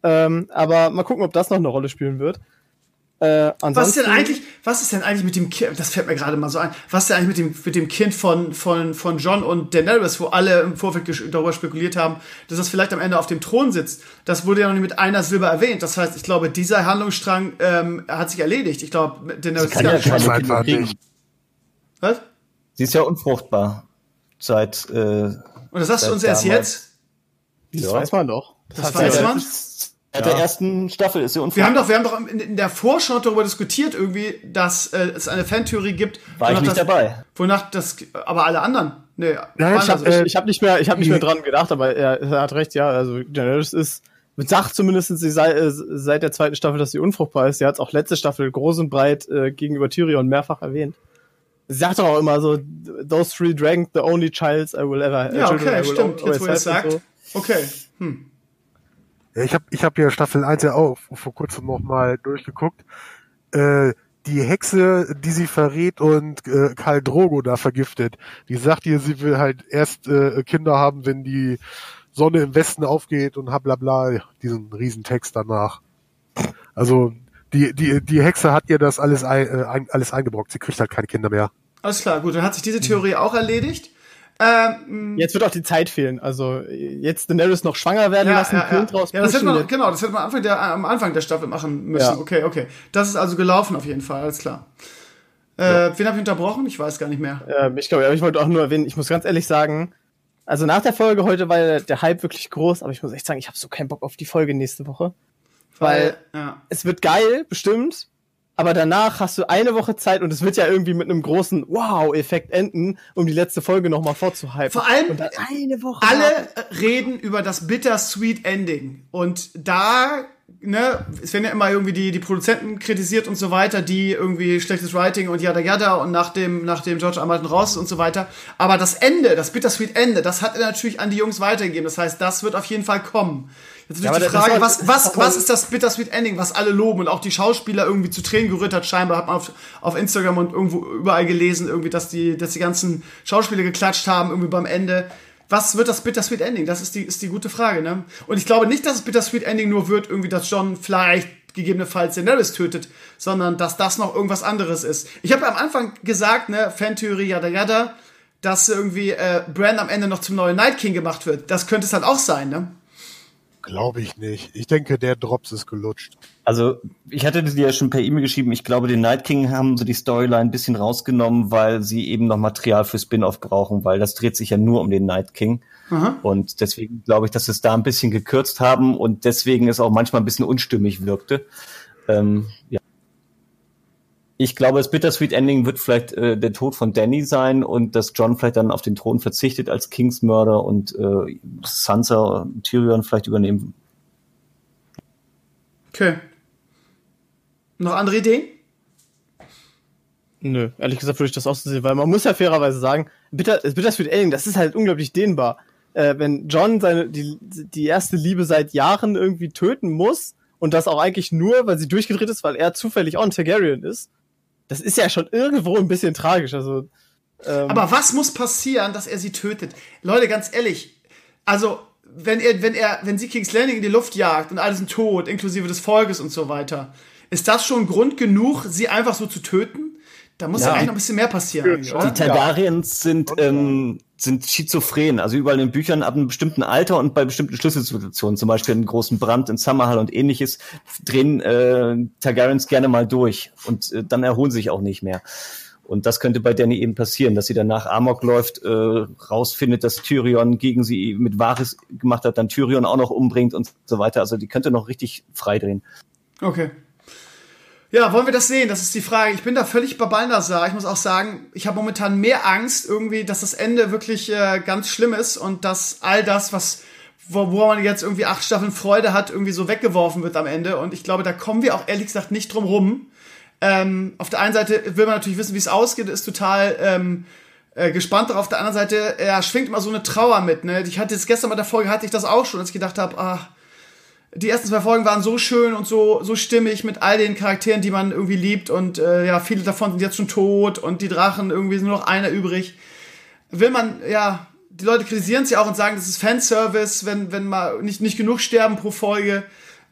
Ähm, aber mal gucken, ob das noch eine Rolle spielen wird.
Äh, was ist denn eigentlich, was ist denn eigentlich mit dem Kind, das fällt mir gerade mal so ein, was ist denn eigentlich mit dem, mit dem Kind von, von, von John und Daenerys, wo alle im Vorfeld darüber spekuliert haben, dass das vielleicht am Ende auf dem Thron sitzt. Das wurde ja noch nicht mit einer Silber erwähnt. Das heißt, ich glaube, dieser Handlungsstrang ähm, hat sich erledigt. Ich glaube,
Daenerys ist ja keine Kinder Was? Sie ist ja unfruchtbar seit. Äh,
Und das sagst du uns erst jetzt?
Das ja. weiß man doch.
Das, das weiß man.
Seit der ersten Staffel ist sie
unfruchtbar. Wir haben doch, wir haben doch in, der Vorschau darüber diskutiert irgendwie, dass äh, es eine Fantheorie gibt.
War ich nicht
das,
dabei.
Wonach das, aber alle anderen.
Nee, Nein, ich habe äh, ich hab nicht mehr, ich habe nicht mehr dran gedacht, aber er, er hat recht, ja. Also Daenerys ist sagt zumindest sie sei, äh, seit der zweiten Staffel, dass sie unfruchtbar ist. Sie hat es auch letzte Staffel groß und breit äh, gegenüber Tyrion mehrfach erwähnt. Sie sagt doch auch immer so, those three drank the only childs I will ever.
Ja, okay, stimmt. Jetzt, wo er es sagt. So. Okay. Hm.
Ja, ich habe ich hab ja Staffel 1 ja auch vor kurzem noch mal durchgeguckt. Äh, die Hexe, die sie verrät und äh, Karl Drogo da vergiftet, die sagt ihr, sie will halt erst äh, Kinder haben, wenn die Sonne im Westen aufgeht und bla bla, diesen Riesentext danach. Also die, die, die Hexe hat ihr das alles, ein, äh, alles eingebrockt. Sie kriegt halt keine Kinder mehr.
Alles klar, gut, dann hat sich diese Theorie auch erledigt.
Ähm, jetzt wird auch die Zeit fehlen. Also jetzt Daenerys noch schwanger werden ja, lassen,
ja, ja. draus ja, das hätte man, genau, das hätte man am Anfang, der, am Anfang der Staffel machen müssen. Ja. Okay, okay. Das ist also gelaufen auf jeden Fall, alles klar. Äh, ja. Wen habe ich unterbrochen? Ich weiß gar nicht mehr.
Äh, ich glaube, ich wollte auch nur erwähnen, ich muss ganz ehrlich sagen, also nach der Folge heute war der, der Hype wirklich groß, aber ich muss echt sagen, ich habe so keinen Bock auf die Folge nächste Woche. Weil, ja. es wird geil, bestimmt, aber danach hast du eine Woche Zeit und es wird ja irgendwie mit einem großen Wow-Effekt enden, um die letzte Folge nochmal vorzuhalten.
Vor allem, eine Woche alle haben. reden über das Bittersweet Ending. Und da, ne, es werden ja immer irgendwie die, die Produzenten kritisiert und so weiter, die irgendwie schlechtes Writing und yada yada und nach dem, nach dem George. Martin raus und so weiter. Aber das Ende, das Bittersweet Ende, das hat er natürlich an die Jungs weitergegeben. Das heißt, das wird auf jeden Fall kommen. Jetzt ist ja, die Frage, was, was, was ist das Bittersweet Ending, was alle loben und auch die Schauspieler irgendwie zu Tränen gerührt hat, scheinbar hat man auf, auf Instagram und irgendwo überall gelesen, irgendwie, dass die, dass die ganzen Schauspieler geklatscht haben, irgendwie beim Ende. Was wird das Bittersweet Ending? Das ist die, ist die gute Frage, ne? Und ich glaube nicht, dass das Bittersweet Ending nur wird, irgendwie, dass John vielleicht gegebenenfalls Daenerys tötet, sondern dass das noch irgendwas anderes ist. Ich habe am Anfang gesagt, ne, Fantheorie, yada yada, dass irgendwie äh, Bran am Ende noch zum neuen Night King gemacht wird. Das könnte es halt auch sein, ne?
Glaube ich nicht. Ich denke, der Drops ist gelutscht.
Also, ich hatte dir ja schon per E-Mail geschrieben, ich glaube, den Night King haben sie die Storyline ein bisschen rausgenommen, weil sie eben noch Material für Spin-off brauchen, weil das dreht sich ja nur um den Night King. Aha. Und deswegen glaube ich, dass sie es da ein bisschen gekürzt haben und deswegen es auch manchmal ein bisschen unstimmig wirkte. Ähm, ja. Ich glaube, das Bittersweet Ending wird vielleicht äh, der Tod von Danny sein und dass John vielleicht dann auf den Thron verzichtet als Kingsmörder und äh, Sansa und Tyrion vielleicht übernehmen.
Okay. Noch andere Ideen?
Nö, ehrlich gesagt würde ich das auch so sehen, weil man muss ja fairerweise sagen, Bitter, Bittersweet Ending, das ist halt unglaublich dehnbar. Äh, wenn John seine, die, die erste Liebe seit Jahren irgendwie töten muss und das auch eigentlich nur, weil sie durchgedreht ist, weil er zufällig auch ein Targaryen ist, das ist ja schon irgendwo ein bisschen tragisch. Also,
ähm Aber was muss passieren, dass er sie tötet? Leute, ganz ehrlich, also wenn er, wenn er, wenn sie King's Landing in die Luft jagt und alle sind tot, inklusive des Volkes und so weiter, ist das schon Grund genug, sie einfach so zu töten? Da muss ja, ja eigentlich noch ein bisschen mehr passieren.
Die Targaryens sind ähm, sind schizophren, also überall in den Büchern ab einem bestimmten Alter und bei bestimmten Schlüsselsituationen, zum Beispiel einen großen Brand in Summerhall und ähnliches, drehen äh, Targaryens gerne mal durch und äh, dann erholen sie sich auch nicht mehr. Und das könnte bei Danny eben passieren, dass sie danach Amok läuft, äh, rausfindet, dass Tyrion gegen sie mit Wahres gemacht hat, dann Tyrion auch noch umbringt und so weiter. Also die könnte noch richtig freidrehen.
Okay. Ja, wollen wir das sehen? Das ist die Frage. Ich bin da völlig bei Balnasar. Ich muss auch sagen, ich habe momentan mehr Angst irgendwie, dass das Ende wirklich äh, ganz schlimm ist und dass all das, was wo, wo man jetzt irgendwie acht Staffeln Freude hat, irgendwie so weggeworfen wird am Ende. Und ich glaube, da kommen wir auch ehrlich gesagt nicht drum rum. Ähm, auf der einen Seite will man natürlich wissen, wie es ausgeht, ist total ähm, äh, gespannt darauf. Auf der anderen Seite, ja, schwingt immer so eine Trauer mit. Ne? Ich hatte jetzt gestern bei der Folge hatte ich das auch schon, als ich gedacht habe, ah, die ersten zwei Folgen waren so schön und so, so stimmig mit all den Charakteren, die man irgendwie liebt und äh, ja, viele davon sind jetzt schon tot und die Drachen irgendwie sind nur noch einer übrig. Will man, ja, die Leute kritisieren es ja auch und sagen, das ist Fanservice, wenn, wenn mal nicht, nicht genug sterben pro Folge.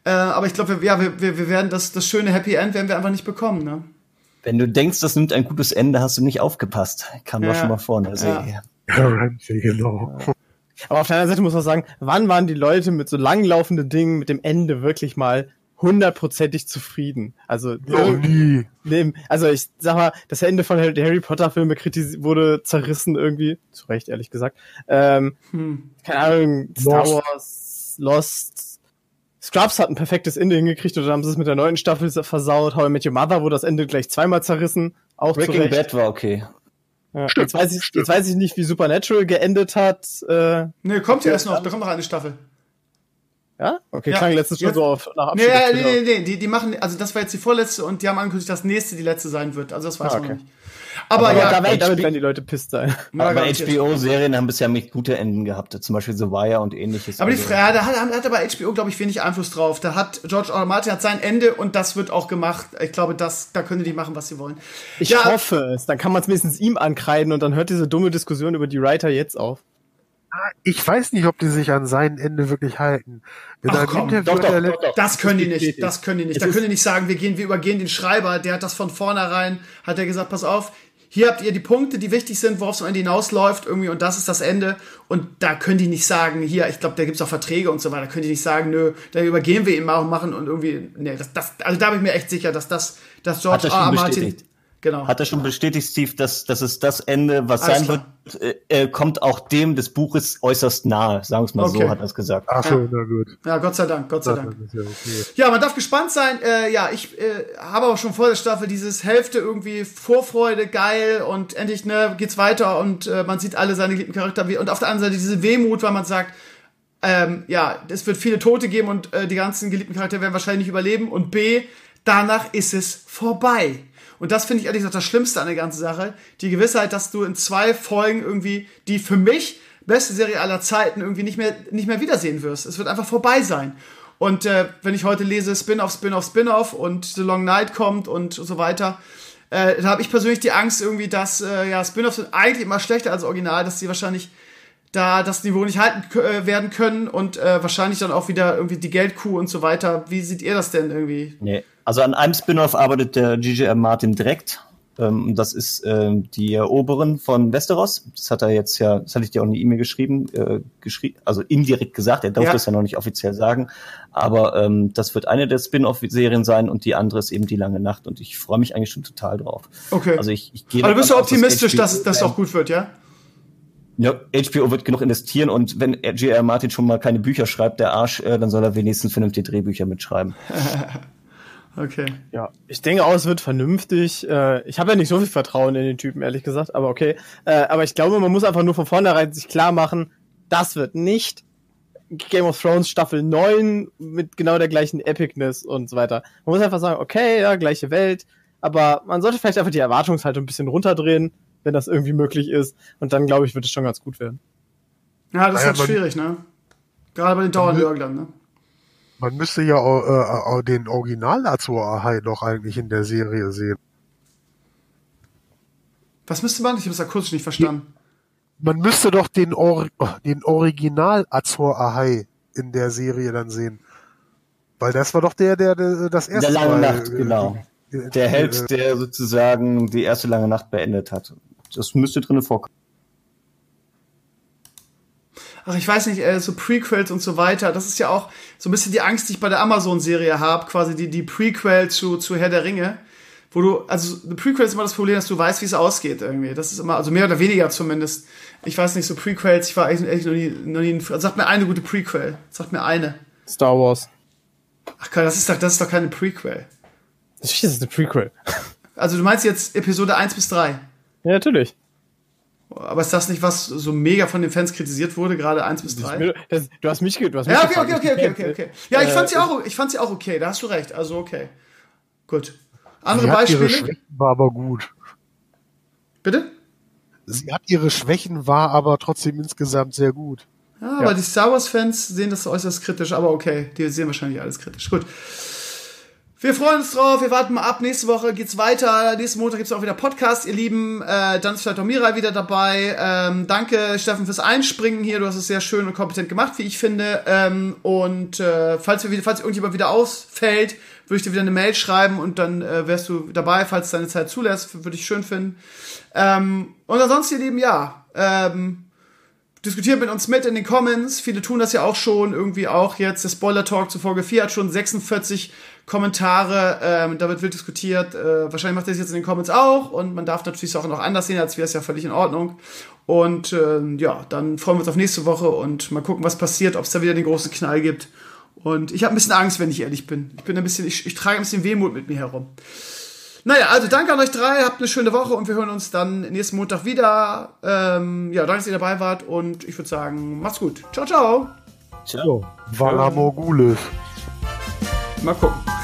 Äh, aber ich glaube, ja, wir, wir, wir werden das, das schöne Happy End werden wir einfach nicht bekommen, ne?
Wenn du denkst, das nimmt ein gutes Ende, hast du nicht aufgepasst. Kam ja. doch schon mal vor in der Serie. Ja, ja
genau. Aber auf der anderen Seite muss man sagen, wann waren die Leute mit so langlaufenden Dingen, mit dem Ende wirklich mal hundertprozentig zufrieden. Also,
oh, nie.
also ich sag mal, das Ende von der Harry Potter Filme wurde zerrissen irgendwie, zu Recht ehrlich gesagt. Ähm, hm. Keine Ahnung, Star Lost. Wars, Lost. Scrubs hat ein perfektes Ende hingekriegt und dann haben sie es mit der neunten Staffel versaut. How I Met Your Mother wurde das Ende gleich zweimal zerrissen. Auch
Breaking Bad war okay.
Ja, stimmt, jetzt, weiß ich, jetzt weiß ich nicht, wie Supernatural geendet hat.
Äh, nee, kommt ja erst noch, da kommt noch eine Staffel.
Ja? Okay, ja, klang letztes schon so auf
nach Abschied. Nee, nee, nee, nee, die, die machen, also das war jetzt die vorletzte und die haben angekündigt, dass nächste die letzte sein wird. Also das weiß ah, okay. man noch nicht.
Aber, aber ja, damit, damit werden die Leute pisst sein.
Aber HBO-Serien haben bisher mit gute Enden gehabt, zum Beispiel The Wire und ähnliches.
Aber die also Frage, da hat, hat aber HBO, glaube ich, wenig Einfluss drauf. Da hat George R. Martin hat sein Ende und das wird auch gemacht. Ich glaube, das, da können die machen, was sie wollen.
Ich ja, hoffe es. Dann kann man es mindestens ihm ankreiden und dann hört diese dumme Diskussion über die Writer jetzt auf.
Ich weiß nicht, ob die sich an sein Ende wirklich halten.
Ach, komm, doch, doch, doch, doch, Das können die nicht. Das können die nicht. da können die nicht sagen, wir gehen, wir übergehen den Schreiber. Der hat das von vornherein, hat er gesagt, pass auf, hier habt ihr die Punkte, die wichtig sind, worauf es am Ende hinausläuft, irgendwie, und das ist das Ende. Und da können die nicht sagen, hier, ich glaube, da gibt's auch Verträge und so weiter, da können die nicht sagen, nö, da übergehen wir ihn mal und machen und irgendwie, nee, das, das, also da bin ich mir echt sicher, dass das, dass George R. R. Martin,
Genau. Hat er schon bestätigt, Steve, dass, dass es das Ende, was Alles sein klar. wird, äh, kommt auch dem des Buches äußerst nahe. Sagen wir es mal okay. so, hat er es gesagt.
Ach so, ja. na gut.
Ja, Gott sei Dank, Gott sei Dank. Ja, okay. ja, man darf gespannt sein. Äh, ja, ich äh, habe auch schon vor der Staffel dieses Hälfte irgendwie Vorfreude, geil und endlich ne, geht's weiter und äh, man sieht alle seine geliebten Charakter. Und auf der anderen Seite diese Wehmut, weil man sagt, ähm, ja, es wird viele Tote geben und äh, die ganzen geliebten Charaktere werden wahrscheinlich nicht überleben. Und B, danach ist es vorbei. Und das finde ich ehrlich gesagt das Schlimmste an der ganzen Sache. Die Gewissheit, dass du in zwei Folgen irgendwie die für mich beste Serie aller Zeiten irgendwie nicht mehr, nicht mehr wiedersehen wirst. Es wird einfach vorbei sein. Und äh, wenn ich heute lese Spin-off, Spin-off, Spin-off und The Long Night kommt und so weiter, äh, da habe ich persönlich die Angst irgendwie, dass äh, ja Spin-offs sind eigentlich immer schlechter als Original, dass sie wahrscheinlich da das Niveau nicht halten äh, werden können und äh, wahrscheinlich dann auch wieder irgendwie die Geldkuh und so weiter. Wie seht ihr das denn irgendwie?
Nee, also an einem Spin-off arbeitet der GGR Martin direkt. Ähm, das ist äh, die Eroberin von Westeros. Das hat er jetzt ja, das hatte ich dir auch in die E-Mail geschrieben, äh, geschrie also indirekt gesagt. Er durfte es ja. ja noch nicht offiziell sagen. Aber ähm, das wird eine der Spin-off-Serien sein und die andere ist eben die lange Nacht. Und ich freue mich eigentlich schon total drauf.
Okay. Also ich, ich gehe. Aber du bist du optimistisch, dass das auch gut wird, ja?
Ja, HBO wird genug investieren und wenn J.R. Martin schon mal keine Bücher schreibt, der Arsch, äh, dann soll er wenigstens vernünftige Drehbücher mitschreiben.
Okay.
Ja, ich denke auch, es wird vernünftig. Äh, ich habe ja nicht so viel Vertrauen in den Typen, ehrlich gesagt, aber okay. Äh, aber ich glaube, man muss einfach nur von vornherein sich klar machen, das wird nicht Game of Thrones Staffel 9 mit genau der gleichen Epicness und so weiter. Man muss einfach sagen, okay, ja, gleiche Welt, aber man sollte vielleicht einfach die Erwartungshaltung ein bisschen runterdrehen, wenn das irgendwie möglich ist. Und dann, glaube ich, wird es schon ganz gut werden.
Ja, das ist halt schwierig, ne? Gerade bei den Dauernörglern, ne?
Man müsste ja äh, äh, den Original Azor Ahai doch eigentlich in der Serie sehen.
Was müsste man? Ich habe es akustisch nicht verstanden.
Man müsste doch den, Or den Original Azor Ahai in der Serie dann sehen. Weil das war doch der, der, der das erste
Der lange
Mal,
Nacht, genau. Äh, der Held, der sozusagen die erste lange Nacht beendet hat. Das müsste drinnen vorkommen
ach, ich weiß nicht, äh, so Prequels und so weiter. Das ist ja auch so ein bisschen die Angst, die ich bei der Amazon-Serie habe, quasi die, die Prequel zu, zu Herr der Ringe. Wo du, also eine Prequel ist immer das Problem, dass du weißt, wie es ausgeht irgendwie. Das ist immer, also mehr oder weniger zumindest. Ich weiß nicht, so Prequels, ich war eigentlich, noch nie, noch nie, also sag mir eine gute Prequel. Sag mir eine.
Star Wars.
Ach das ist doch, das ist doch keine Prequel.
Das ist eine Prequel.
Also du meinst jetzt Episode 1 bis 3?
Ja, natürlich.
Aber ist das nicht, was so mega von den Fans kritisiert wurde, gerade 1 bis 3?
du hast mich,
mich Ja, okay, okay, okay, okay, okay, okay. Ja, ich fand sie auch, ich fand sie auch okay, da hast du recht, also okay. Gut.
Andere sie Beispiele? Ihre Schwächen war aber gut.
Bitte?
Sie hat ihre Schwächen, war aber trotzdem insgesamt sehr gut.
Ja, aber ja. die Star Wars Fans sehen das äußerst kritisch, aber okay, die sehen wahrscheinlich alles kritisch. Gut. Wir freuen uns drauf, wir warten mal ab. Nächste Woche geht's weiter. Nächsten Montag gibt's auch wieder Podcast, ihr Lieben. Äh, dann ist vielleicht auch Mirai wieder dabei. Ähm, danke, Steffen, fürs Einspringen hier. Du hast es sehr schön und kompetent gemacht, wie ich finde. Ähm, und äh, falls, wir, falls irgendjemand wieder ausfällt, würde ich dir wieder eine Mail schreiben und dann äh, wärst du dabei, falls deine Zeit zulässt. Würde ich schön finden. Ähm, und ansonsten, ihr Lieben, ja. Ähm, diskutiert mit uns mit in den Comments. Viele tun das ja auch schon. Irgendwie auch jetzt der Spoiler Talk zu Folge 4 hat schon 46 Kommentare, ähm, da wird wild diskutiert. Äh, wahrscheinlich macht er das jetzt in den Comments auch und man darf natürlich auch noch anders sehen, als wäre es ja völlig in Ordnung. Und ähm, ja, dann freuen wir uns auf nächste Woche und mal gucken, was passiert, ob es da wieder den großen Knall gibt. Und ich habe ein bisschen Angst, wenn ich ehrlich bin. Ich bin ein bisschen, ich, ich trage ein bisschen Wehmut mit mir herum. Naja, also danke an euch drei, habt eine schöne Woche und wir hören uns dann nächsten Montag wieder. Ähm, ja, danke, dass ihr dabei wart und ich würde sagen, macht's gut. Ciao, ciao.
Ciao. Vala Morgulis.
Mal gucken.